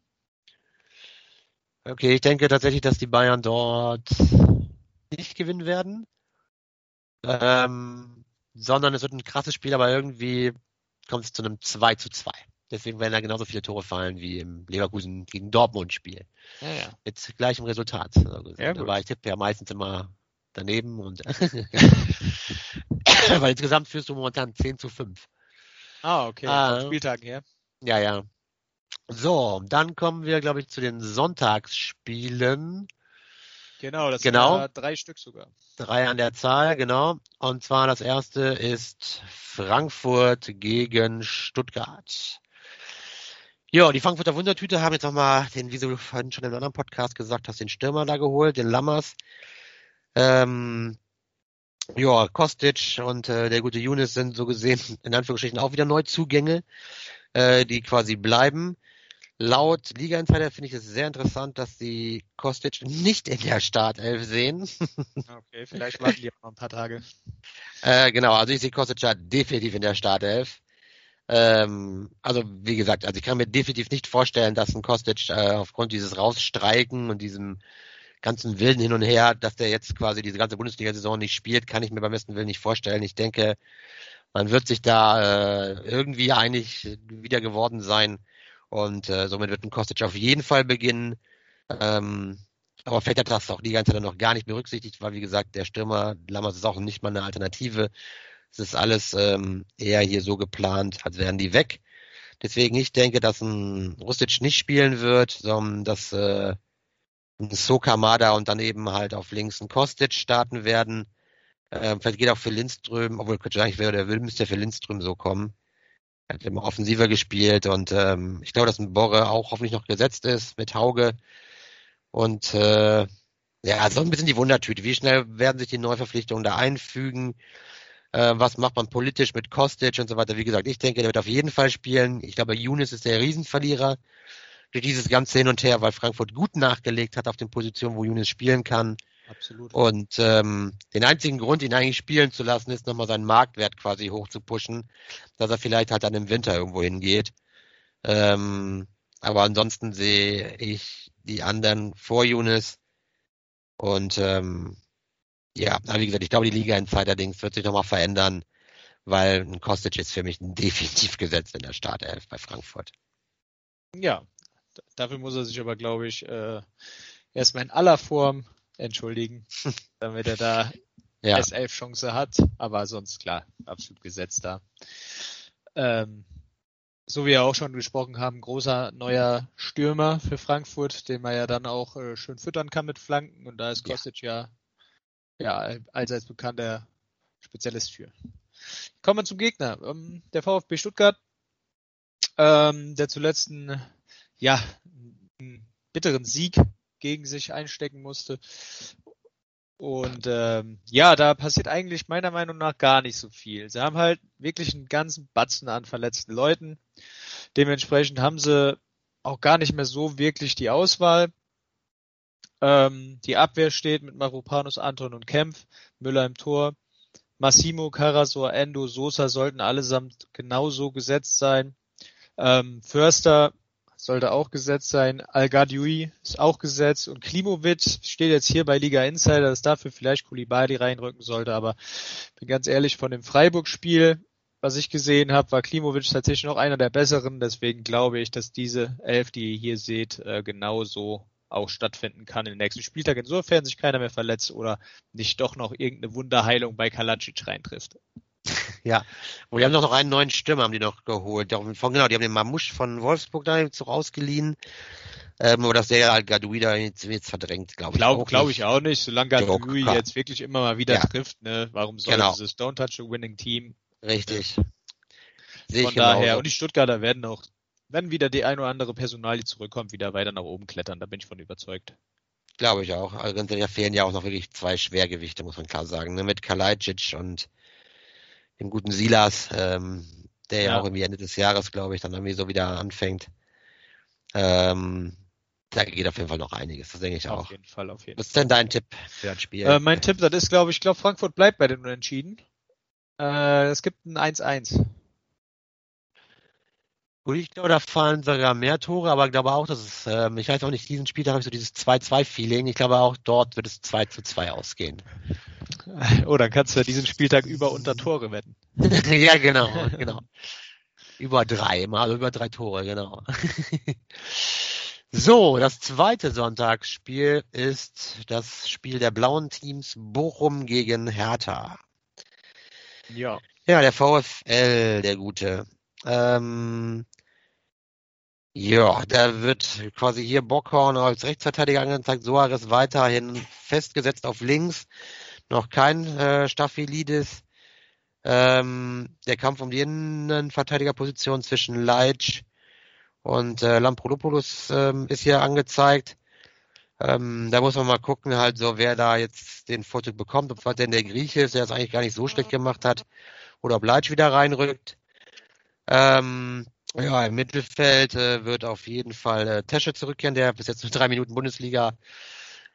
Okay, ich denke tatsächlich, dass die Bayern dort nicht gewinnen werden. Ähm, sondern es wird ein krasses Spiel, aber irgendwie kommt es zu einem 2 zu 2. Deswegen werden da genauso viele Tore fallen wie im Leverkusen gegen Dortmund Spiel. Ja, ja. Mit gleichem Resultat. Also, ja, aber ich tippe ja meistens immer daneben und weil insgesamt führst du momentan 10 zu 5. Ah, okay. Ah, Spieltagen her. Ja, ja. So, dann kommen wir, glaube ich, zu den Sonntagsspielen. Genau, das genau. sind drei Stück sogar. Drei an der Zahl, genau. Und zwar das erste ist Frankfurt gegen Stuttgart. Ja, die Frankfurter Wundertüte haben jetzt nochmal den, wie du vorhin schon in einem anderen Podcast gesagt hast, den Stürmer da geholt, den Lammers. Ähm, ja, Kostic und äh, der gute Younes sind so gesehen in Anführungsstrichen auch wieder Neuzugänge, äh, die quasi bleiben. Laut Liga Insider finde ich es sehr interessant, dass sie Kostic nicht in der Startelf sehen. Okay, vielleicht warten die auch noch ein paar Tage. Äh, genau, also ich sehe Kostic ja definitiv in der Startelf. Ähm, also wie gesagt, also ich kann mir definitiv nicht vorstellen, dass ein Kostic äh, aufgrund dieses Rausstreiken und diesem ganzen Willen hin und her, dass der jetzt quasi diese ganze Bundesliga-Saison nicht spielt, kann ich mir beim besten Willen nicht vorstellen. Ich denke, man wird sich da äh, irgendwie einig wieder geworden sein, und äh, somit wird ein Kostic auf jeden Fall beginnen. Ähm, aber vielleicht hat das auch die ganze Zeit noch gar nicht berücksichtigt, weil wie gesagt, der Stürmer Lammers ist auch nicht mal eine Alternative. Es ist alles ähm, eher hier so geplant, als wären die weg. Deswegen ich denke, dass ein Rustic nicht spielen wird, sondern dass äh, ein Sokamada und dann eben halt auf links ein Kostic starten werden. Ähm, vielleicht geht auch für Lindström, obwohl könnte eigentlich wäre der will, müsste für Lindström so kommen. Er hat immer offensiver gespielt und ähm, ich glaube, dass ein Borre auch hoffentlich noch gesetzt ist mit Hauge. Und äh, ja, so ein bisschen die Wundertüte. Wie schnell werden sich die Neuverpflichtungen da einfügen? Äh, was macht man politisch mit Kostic und so weiter? Wie gesagt, ich denke, der wird auf jeden Fall spielen. Ich glaube, Younes ist der Riesenverlierer durch dieses ganze Hin und Her, weil Frankfurt gut nachgelegt hat auf den Positionen, wo Younes spielen kann. Absolut. Und ähm, den einzigen Grund, ihn eigentlich spielen zu lassen, ist nochmal seinen Marktwert quasi hoch zu pushen, dass er vielleicht halt dann im Winter irgendwo hingeht. Ähm, aber ansonsten sehe ich die anderen vor Younes. Und ähm, ja, aber wie gesagt, ich glaube, die Liga Insider-Dings wird sich nochmal verändern, weil ein Kostic ist für mich definitiv gesetzt in der Startelf bei Frankfurt. Ja, dafür muss er sich aber, glaube ich, äh, erstmal in aller Form entschuldigen, damit er da ja. S11 Chance hat. Aber sonst klar, absolut gesetzt da. Ähm, so wie wir auch schon gesprochen haben, großer neuer Stürmer für Frankfurt, den man ja dann auch äh, schön füttern kann mit Flanken. Und da ist Kostic ja, ja, ja allseits bekannter Spezialist für. Kommen wir zum Gegner. Ähm, der VfB Stuttgart, ähm, der zuletzt ein, ja, ein bitteren Sieg gegen sich einstecken musste. Und ähm, ja, da passiert eigentlich meiner Meinung nach gar nicht so viel. Sie haben halt wirklich einen ganzen Batzen an verletzten Leuten. Dementsprechend haben sie auch gar nicht mehr so wirklich die Auswahl. Ähm, die Abwehr steht mit Marupanus, Anton und Kempf, Müller im Tor. Massimo, Carasor, Endo, Sosa sollten allesamt genauso gesetzt sein. Ähm, Förster sollte auch gesetzt sein. al ist auch gesetzt und Klimovic steht jetzt hier bei Liga Insider, dass dafür vielleicht Kulibali reinrücken sollte, aber bin ganz ehrlich, von dem Freiburg-Spiel, was ich gesehen habe, war Klimovic tatsächlich noch einer der besseren, deswegen glaube ich, dass diese Elf, die ihr hier seht, äh, genauso auch stattfinden kann im nächsten Spieltag, insofern sich keiner mehr verletzt oder nicht doch noch irgendeine Wunderheilung bei Kalacic reintrifft. Ja, und die haben doch noch einen neuen Stürmer, haben die noch geholt. Von, genau, die haben den Mamusch von Wolfsburg da jetzt ausgeliehen. Ähm, aber dass der halt Gadoui da jetzt, jetzt verdrängt, glaube ich. Glaube glaub ich auch nicht. Solange Gadoui jetzt wirklich immer mal wieder ja. trifft, ne, warum soll genau. dieses Don't Touch a Winning Team? Richtig. Sehe Von daher, genauso. und die Stuttgarter werden auch, wenn wieder die ein oder andere Personalie zurückkommt, wieder weiter nach oben klettern. Da bin ich von überzeugt. Glaube ich auch. Also da fehlen ja auch noch wirklich zwei Schwergewichte, muss man klar sagen. Ne? Mit Kalajdzic und dem guten Silas, ähm, der ja. ja auch irgendwie Ende des Jahres, glaube ich, dann irgendwie so wieder anfängt. Ähm, da geht auf jeden Fall noch einiges, das denke ich auch. Auf jeden Fall, auf jeden Fall. Was ist denn dein Tipp für das Spiel? Äh, mein Tipp, das ist, glaube ich, glaube Frankfurt bleibt bei den Unentschieden. Äh, es gibt ein 1-1. Gut, ich glaube, da fallen sogar mehr Tore, aber ich glaube auch, dass es, ähm, ich weiß auch nicht, diesen Spiel habe ich so dieses 2-2-Feeling. Ich glaube auch dort wird es 2 2 ausgehen. Oh, dann kannst du ja diesen Spieltag über unter Tore wetten. ja, genau, genau. über drei, mal über drei Tore, genau. so, das zweite Sonntagsspiel ist das Spiel der blauen Teams Bochum gegen Hertha. Ja. Ja, der VfL, der gute. Ähm, ja, da wird quasi hier Bockhorn als Rechtsverteidiger angezeigt, Soares weiterhin festgesetzt auf links noch kein äh, Staphylidis. Ähm, der Kampf um die Innenverteidigerposition zwischen Leitsch und äh, Lamprodopoulos ähm, ist hier angezeigt. Ähm, da muss man mal gucken, halt so, wer da jetzt den Vorzug bekommt, ob es denn der Grieche ist, der es eigentlich gar nicht so schlecht gemacht hat, oder ob Leitsch wieder reinrückt. Ähm, ja, im Mittelfeld äh, wird auf jeden Fall äh, Tesche zurückkehren, der bis jetzt nur drei Minuten Bundesliga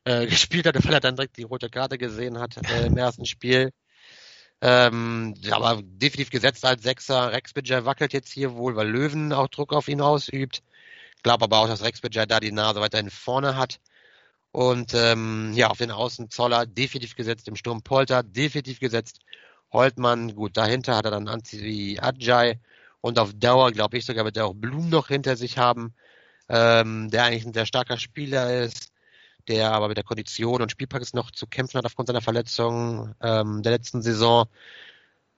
äh, gespielt hat, weil er dann direkt die rote Karte gesehen hat äh, im ersten Spiel. Ähm, aber definitiv gesetzt als Sechser. Rex Bidger wackelt jetzt hier wohl, weil Löwen auch Druck auf ihn ausübt. Glaube aber auch, dass Rex Bidger da die Nase weiterhin vorne hat. Und ähm, ja, auf den Außen Zoller definitiv gesetzt, im Sturm Polter definitiv gesetzt. Holtmann, gut, dahinter hat er dann Anzi Adjai und auf Dauer, glaube ich, sogar wird er auch Blum noch hinter sich haben, ähm, der eigentlich ein sehr starker Spieler ist der aber mit der Kondition und Spielpraxis noch zu kämpfen hat aufgrund seiner Verletzung ähm, der letzten Saison.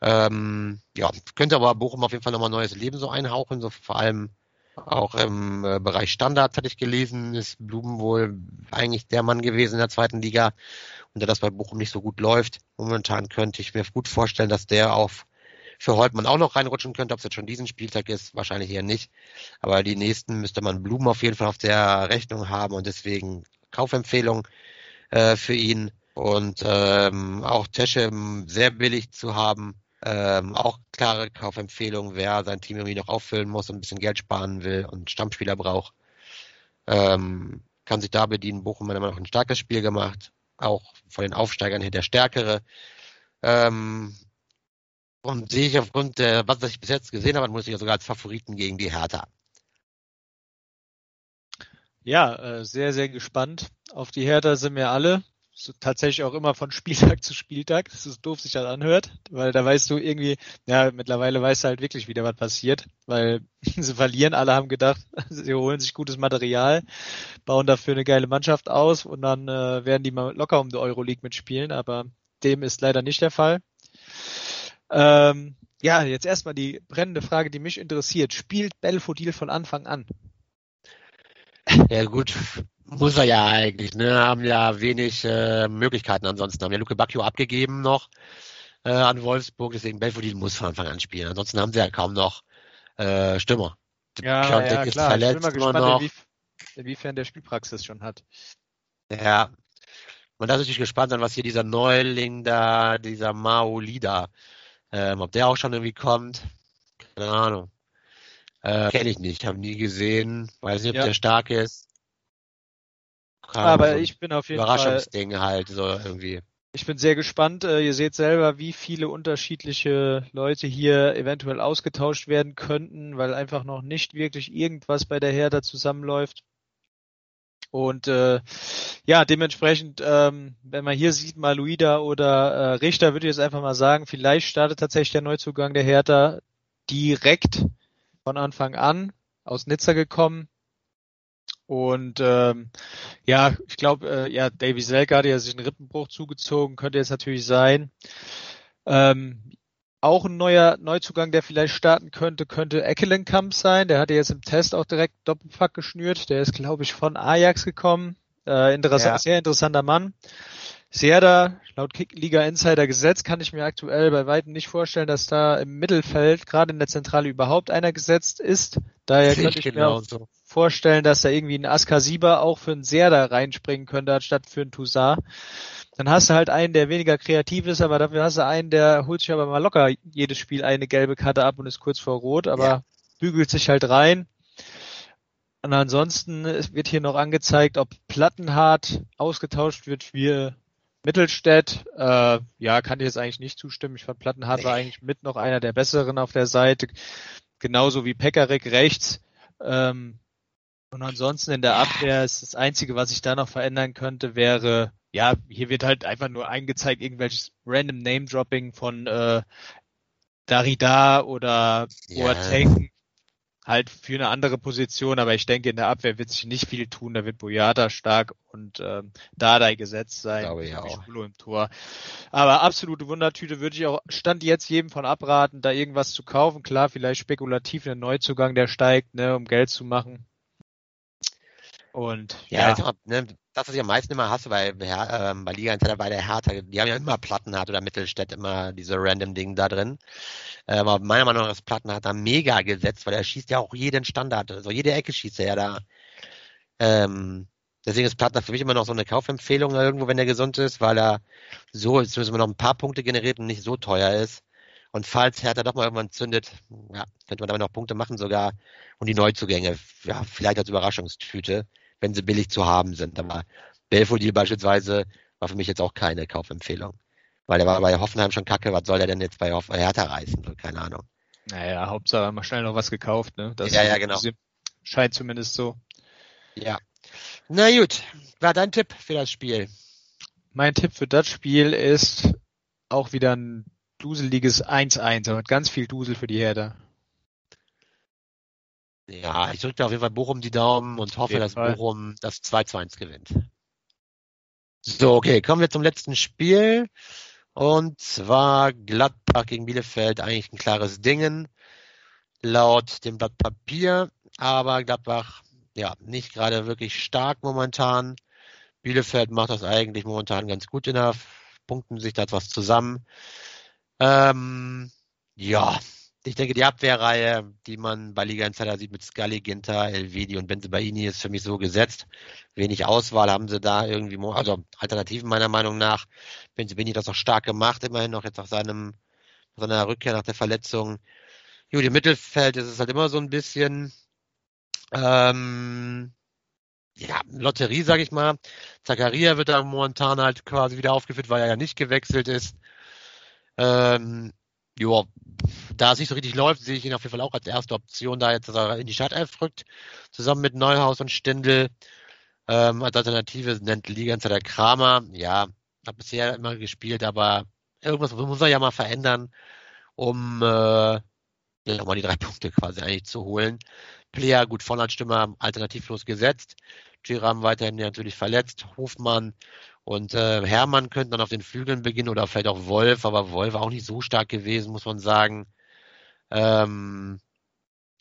Ähm, ja, könnte aber Bochum auf jeden Fall nochmal neues Leben so einhauchen, so vor allem auch im äh, Bereich Standards hatte ich gelesen, ist Blumen wohl eigentlich der Mann gewesen in der zweiten Liga und da das bei Bochum nicht so gut läuft. Momentan könnte ich mir gut vorstellen, dass der auf für Holtmann auch noch reinrutschen könnte. Ob es jetzt schon diesen Spieltag ist, wahrscheinlich eher nicht. Aber die nächsten müsste man Blumen auf jeden Fall auf der Rechnung haben und deswegen Kaufempfehlung äh, für ihn. Und ähm, auch Tesche sehr billig zu haben. Ähm, auch klare Kaufempfehlung, wer sein Team irgendwie noch auffüllen muss und ein bisschen Geld sparen will und Stammspieler braucht, ähm, kann sich da bedienen. Bochum hat immer noch ein starkes Spiel gemacht, auch von den Aufsteigern her der stärkere. Ähm, und sehe ich aufgrund der, was ich bis jetzt gesehen habe, muss ich ja sogar als Favoriten gegen die Hertha. Ja, äh, sehr, sehr gespannt. Auf die Hertha sind wir alle. So, tatsächlich auch immer von Spieltag zu Spieltag. Das ist doof, sich das anhört, weil da weißt du irgendwie, ja, mittlerweile weißt du halt wirklich wieder, was passiert, weil sie verlieren. Alle haben gedacht, sie holen sich gutes Material, bauen dafür eine geile Mannschaft aus und dann äh, werden die mal locker um die Euroleague mitspielen, aber dem ist leider nicht der Fall. Ähm, ja, jetzt erstmal die brennende Frage, die mich interessiert. Spielt Belfodil von Anfang an? Ja gut, muss er ja eigentlich, ne? Haben ja wenig äh, Möglichkeiten ansonsten. Haben ja Luke Bacchio abgegeben noch äh, an Wolfsburg, deswegen Belfodil muss von Anfang an spielen. Ansonsten haben sie ja kaum noch äh, Stürmer. Ja, ja, ist klar. verletzt ich bin mal gespannt, wie, inwiefern der Spielpraxis schon hat. Ja. Man darf natürlich gespannt sein, was hier dieser Neuling da, dieser Mao Lida, ähm, ob der auch schon irgendwie kommt. Keine Ahnung. Äh, Kenne ich nicht, habe nie gesehen. Weiß nicht, ob Ja. der stark ist. Keine Aber so ich bin auf jeden Fall, Überraschungsding halt, so irgendwie. ich bin sehr gespannt. Äh, Ihr seht selber, wie viele unterschiedliche Leute hier eventuell ausgetauscht werden könnten, weil einfach noch nicht wirklich irgendwas bei der Hertha zusammenläuft. Und äh, ja, dementsprechend, ähm, wenn man hier sieht, Maluida oder äh, Richter, würde ich jetzt einfach mal sagen, vielleicht startet tatsächlich der Neuzugang der Hertha direkt von Anfang an aus Nizza gekommen. Und ähm, ja, ich glaube, äh, ja, Davy Selke hatte ja sich einen Rippenbruch zugezogen, könnte jetzt natürlich sein. Ähm, auch ein neuer Neuzugang, der vielleicht starten könnte, könnte Eckelenkamp sein. Der hatte jetzt im Test auch direkt Doppelpack geschnürt. Der ist, glaube ich, von Ajax gekommen. Äh, interessa Ja. Sehr interessanter Mann. Serda, laut Kickliga Insider Gesetz kann ich mir aktuell bei weitem nicht vorstellen, dass da im Mittelfeld, gerade in der Zentrale, überhaupt einer gesetzt ist. Daher Sehe könnte ich mir genau auch so. Vorstellen, dass da irgendwie ein Askasiba auch für einen Serda reinspringen könnte, anstatt für einen Toussaint. Dann hast du halt einen, der weniger kreativ ist, aber dafür hast du einen, der holt sich aber mal locker jedes Spiel eine gelbe Karte ab und ist kurz vor Rot, aber Ja. bügelt sich halt rein. Und ansonsten wird hier noch angezeigt, ob Plattenhart ausgetauscht wird für Mittelstädt. Äh, ja, kann ich jetzt eigentlich nicht zustimmen. Ich fand Plattenhart war eigentlich mit noch einer der besseren auf der Seite. Genauso wie Pekarik rechts. Ähm, und ansonsten in der Abwehr ist das Einzige, was ich da noch verändern könnte, wäre, ja, hier wird halt einfach nur eingezeigt, irgendwelches random Name-Dropping von äh, Darida oder Ja. Boateng halt für eine andere Position, aber ich denke, in der Abwehr wird sich nicht viel tun. Da wird Boyata stark und ähm, Dardai gesetzt sein. Glaube ich auch. Im Tor. Aber absolute Wundertüte würde ich auch Stand jetzt jedem von abraten, da irgendwas zu kaufen. Klar, vielleicht spekulativ einen Neuzugang, der steigt, ne, um Geld zu machen. Und Ja, ja, also, ne, das, was ich am meisten immer hasse Her- ähm, bei Liga Insider, bei der Hertha, die haben ja immer Plattenhardt oder Mittelstädt immer diese random Ding da drin. Ähm, aber meiner Meinung nach ist Plattenhardt da mega gesetzt, weil er schießt ja auch jeden Standard, also jede Ecke schießt er ja da. Ähm, deswegen ist Plattner für mich immer noch so eine Kaufempfehlung irgendwo, wenn er gesund ist, weil er so zumindest immer noch ein paar Punkte generiert und nicht so teuer ist. Und falls Hertha doch mal irgendwann zündet, ja, könnte man damit noch Punkte machen sogar. Und die Neuzugänge, ja, vielleicht als Überraschungstüte, wenn sie billig zu haben sind. Aber Belfodil beispielsweise war für mich jetzt auch keine Kaufempfehlung. Weil der war bei Hoffenheim schon kacke, was soll der denn jetzt bei Hoff Hertha reißen? So, Keine Ahnung. naja, Hauptsache mal schnell noch was gekauft, ne? Das Ja, ja, genau. Scheint zumindest so. Ja. Na gut, war dein Tipp für das Spiel? Mein Tipp für das Spiel ist auch wieder ein duseliges 1-1, aber mit ganz viel Dusel für die Hertha. Ja, ich drücke auf jeden Fall Bochum die Daumen und hoffe, dass Fall. Bochum das 2 zu 1 gewinnt. So, okay, kommen wir zum letzten Spiel. Und zwar Gladbach gegen Bielefeld, eigentlich ein klares Dingen. Laut dem Blatt Papier. Aber Gladbach, ja, nicht gerade wirklich stark momentan. Bielefeld macht das eigentlich momentan ganz gut in der Punkten sich da etwas zusammen. Ähm, ja, ich denke, die Abwehrreihe, die man bei Liga Insider sieht mit Scully, Ginter, Elvedi und Benzebaini ist für mich so gesetzt. Wenig Auswahl haben sie da irgendwie, also Alternativen meiner Meinung nach. Benzebaini hat das auch stark gemacht, immerhin noch jetzt nach seinem, seiner Rückkehr nach der Verletzung. Gut, im Mittelfeld ist es halt immer so ein bisschen, ähm, ja, Lotterie, sag ich mal. Zakaria wird da momentan halt quasi wieder aufgeführt, weil er ja nicht gewechselt ist. Ähm, ja, da es nicht so richtig läuft, sehe ich ihn auf jeden Fall auch als erste Option, da jetzt dass er in die Startelf rückt, zusammen mit Neuhaus und Stindl. Ähm, als Alternative nennt Liga der Kramer. Ja, hat bisher immer gespielt, aber irgendwas muss er ja mal verändern, um äh, ja, mal die drei Punkte quasi eigentlich zu holen. Player gut vorne alternativlos gesetzt. Giram weiterhin natürlich verletzt. Hofmann und äh, Hermann könnten dann auf den Flügeln beginnen oder vielleicht auch Wolf, aber Wolf auch nicht so stark gewesen, muss man sagen. Ähm,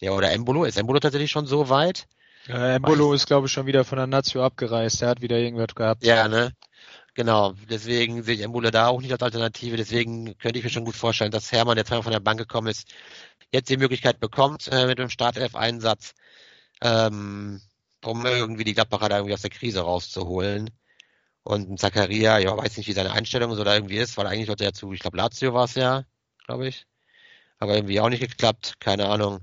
ja, oder Embolo. Ist Embolo tatsächlich schon so weit? Äh, Embolo ist, glaube ich, schon wieder von der Nazio abgereist. Der hat wieder irgendwas gehabt. Ja, ne? Genau. Deswegen sehe ich Embolo da auch nicht als Alternative. Deswegen könnte ich mir schon gut vorstellen, dass Hermann, der zweimal von der Bank gekommen ist, jetzt die Möglichkeit bekommt äh, mit dem Startelf-Einsatz. Ähm, um irgendwie die Gladbacher da irgendwie aus der Krise rauszuholen. Und Zakaria, ja, weiß nicht, wie seine Einstellung so da irgendwie ist, weil eigentlich wollte er zu, ich glaube, Lazio war es ja, glaube ich. Aber irgendwie auch nicht geklappt, keine Ahnung.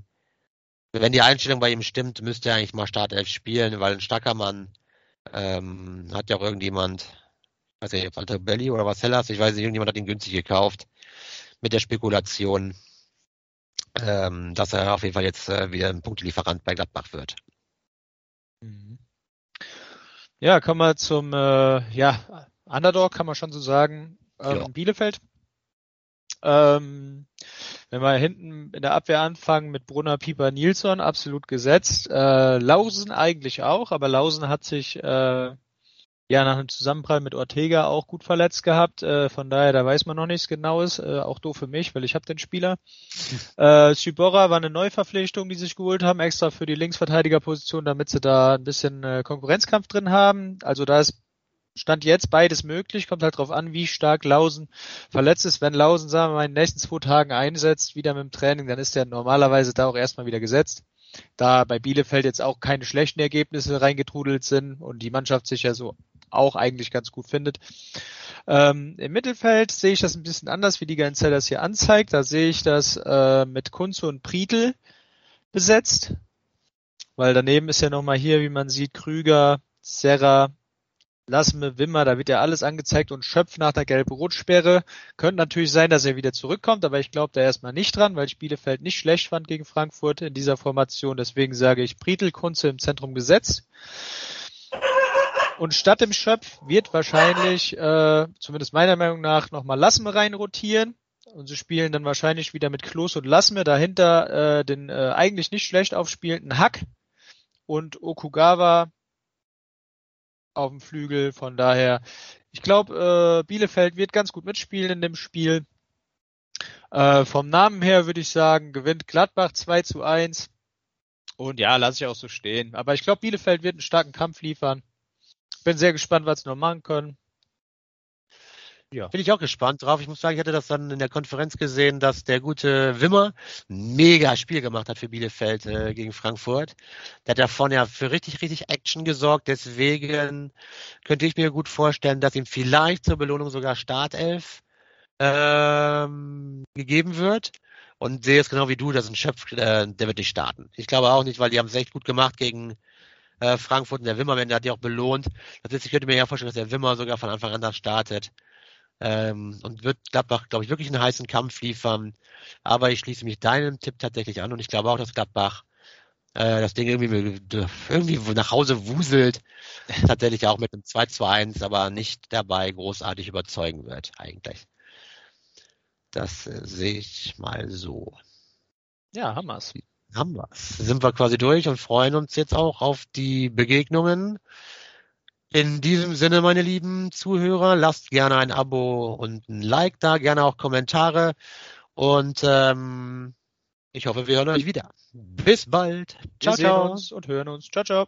Wenn die Einstellung bei ihm stimmt, müsste er eigentlich mal Startelf spielen, weil ein starker Mann ähm, hat ja auch irgendjemand, weiß ich, Walter Belli oder was Hellas, ich weiß nicht, irgendjemand hat ihn günstig gekauft mit der Spekulation, ähm, dass er auf jeden Fall jetzt äh, wieder ein Punktelieferant bei Gladbach wird. Mhm. Ja, kommen wir zum äh, ja, Underdog, kann man schon so sagen, ähm, ja. Bielefeld. Ähm, wenn wir hinten in der Abwehr anfangen mit Brunner, Pieper, Nilsson, absolut gesetzt. Äh, Lausen eigentlich auch, aber Lausen hat sich äh, ja nach einem Zusammenprall mit Ortega auch gut verletzt gehabt. Äh, von daher, da weiß man noch nichts Genaues. Äh, auch doof für mich, weil ich habe den Spieler. äh, Sybora war eine Neuverpflichtung, die sich geholt haben, extra für die Linksverteidigerposition, damit sie da ein bisschen äh, Konkurrenzkampf drin haben. Also da ist Stand jetzt beides möglich, kommt halt drauf an, wie stark Lausen verletzt ist. Wenn Lausen, sagen wir mal, in den nächsten zwei Tagen einsetzt, wieder mit dem Training, dann ist er normalerweise da auch erstmal wieder gesetzt. Da bei Bielefeld jetzt auch keine schlechten Ergebnisse reingetrudelt sind und die Mannschaft sich ja so auch eigentlich ganz gut findet. Ähm, Im Mittelfeld sehe ich das ein bisschen anders, wie die Ganze das hier anzeigt. Da sehe ich das äh, mit Kunze und Prietl besetzt, weil daneben ist ja nochmal hier, wie man sieht, Krüger, Serra, Lassme, Wimmer, da wird ja alles angezeigt und Schöpf nach der gelben Rotsperre. Könnte natürlich sein, dass er wieder zurückkommt, aber ich glaube da erstmal nicht dran, weil ich Bielefeld nicht schlecht fand gegen Frankfurt in dieser Formation. Deswegen sage ich Prietl, Kunze im Zentrum gesetzt. Und statt dem Schöpf wird wahrscheinlich, äh, zumindest meiner Meinung nach, nochmal Lassme rein rotieren. Und sie spielen dann wahrscheinlich wieder mit Klos und Lassme. Dahinter äh, den äh, eigentlich nicht schlecht aufspielenden Hack und Okugawa auf dem Flügel. Von daher, ich glaube, äh, Bielefeld wird ganz gut mitspielen in dem Spiel. Äh, vom Namen her würde ich sagen, gewinnt Gladbach 2 zu 1. Und ja, lasse ich auch so stehen. Aber ich glaube, Bielefeld wird einen starken Kampf liefern. Bin sehr gespannt, was sie noch machen können. Ja. Bin ich auch gespannt drauf. Ich muss sagen, ich hatte das dann in der Konferenz gesehen, dass der gute Wimmer ein mega Spiel gemacht hat für Bielefeld äh, gegen Frankfurt. Der hat davon ja für richtig, richtig Action gesorgt. Deswegen könnte ich mir gut vorstellen, dass ihm vielleicht zur Belohnung sogar Startelf ähm, gegeben wird. Und sehe es genau wie du, dass ein Schöpf, äh, der wird nicht starten. Ich glaube auch nicht, weil die haben es echt gut gemacht gegen äh, Frankfurt und der Wimmer, der hat die auch belohnt. Das heißt, ich könnte mir ja vorstellen, dass der Wimmer sogar von Anfang an da startet ähm, und wird Gladbach, glaube ich, wirklich einen heißen Kampf liefern. Aber ich schließe mich deinem Tipp tatsächlich an und ich glaube auch, dass Gladbach äh, das Ding irgendwie, irgendwie nach Hause wuselt. tatsächlich auch mit einem 2-2-1, aber nicht dabei großartig überzeugen wird, eigentlich. Das äh, sehe ich mal so. Ja, Hammers. Haben wir's. Sind wir quasi durch und freuen uns jetzt auch auf die Begegnungen in diesem Sinne, meine lieben Zuhörer, lasst gerne ein Abo und ein Like da, gerne auch Kommentare und ähm, ich hoffe, wir hören euch wieder. Bis bald. Ciao, wir ciao. und hören uns. Ciao, ciao.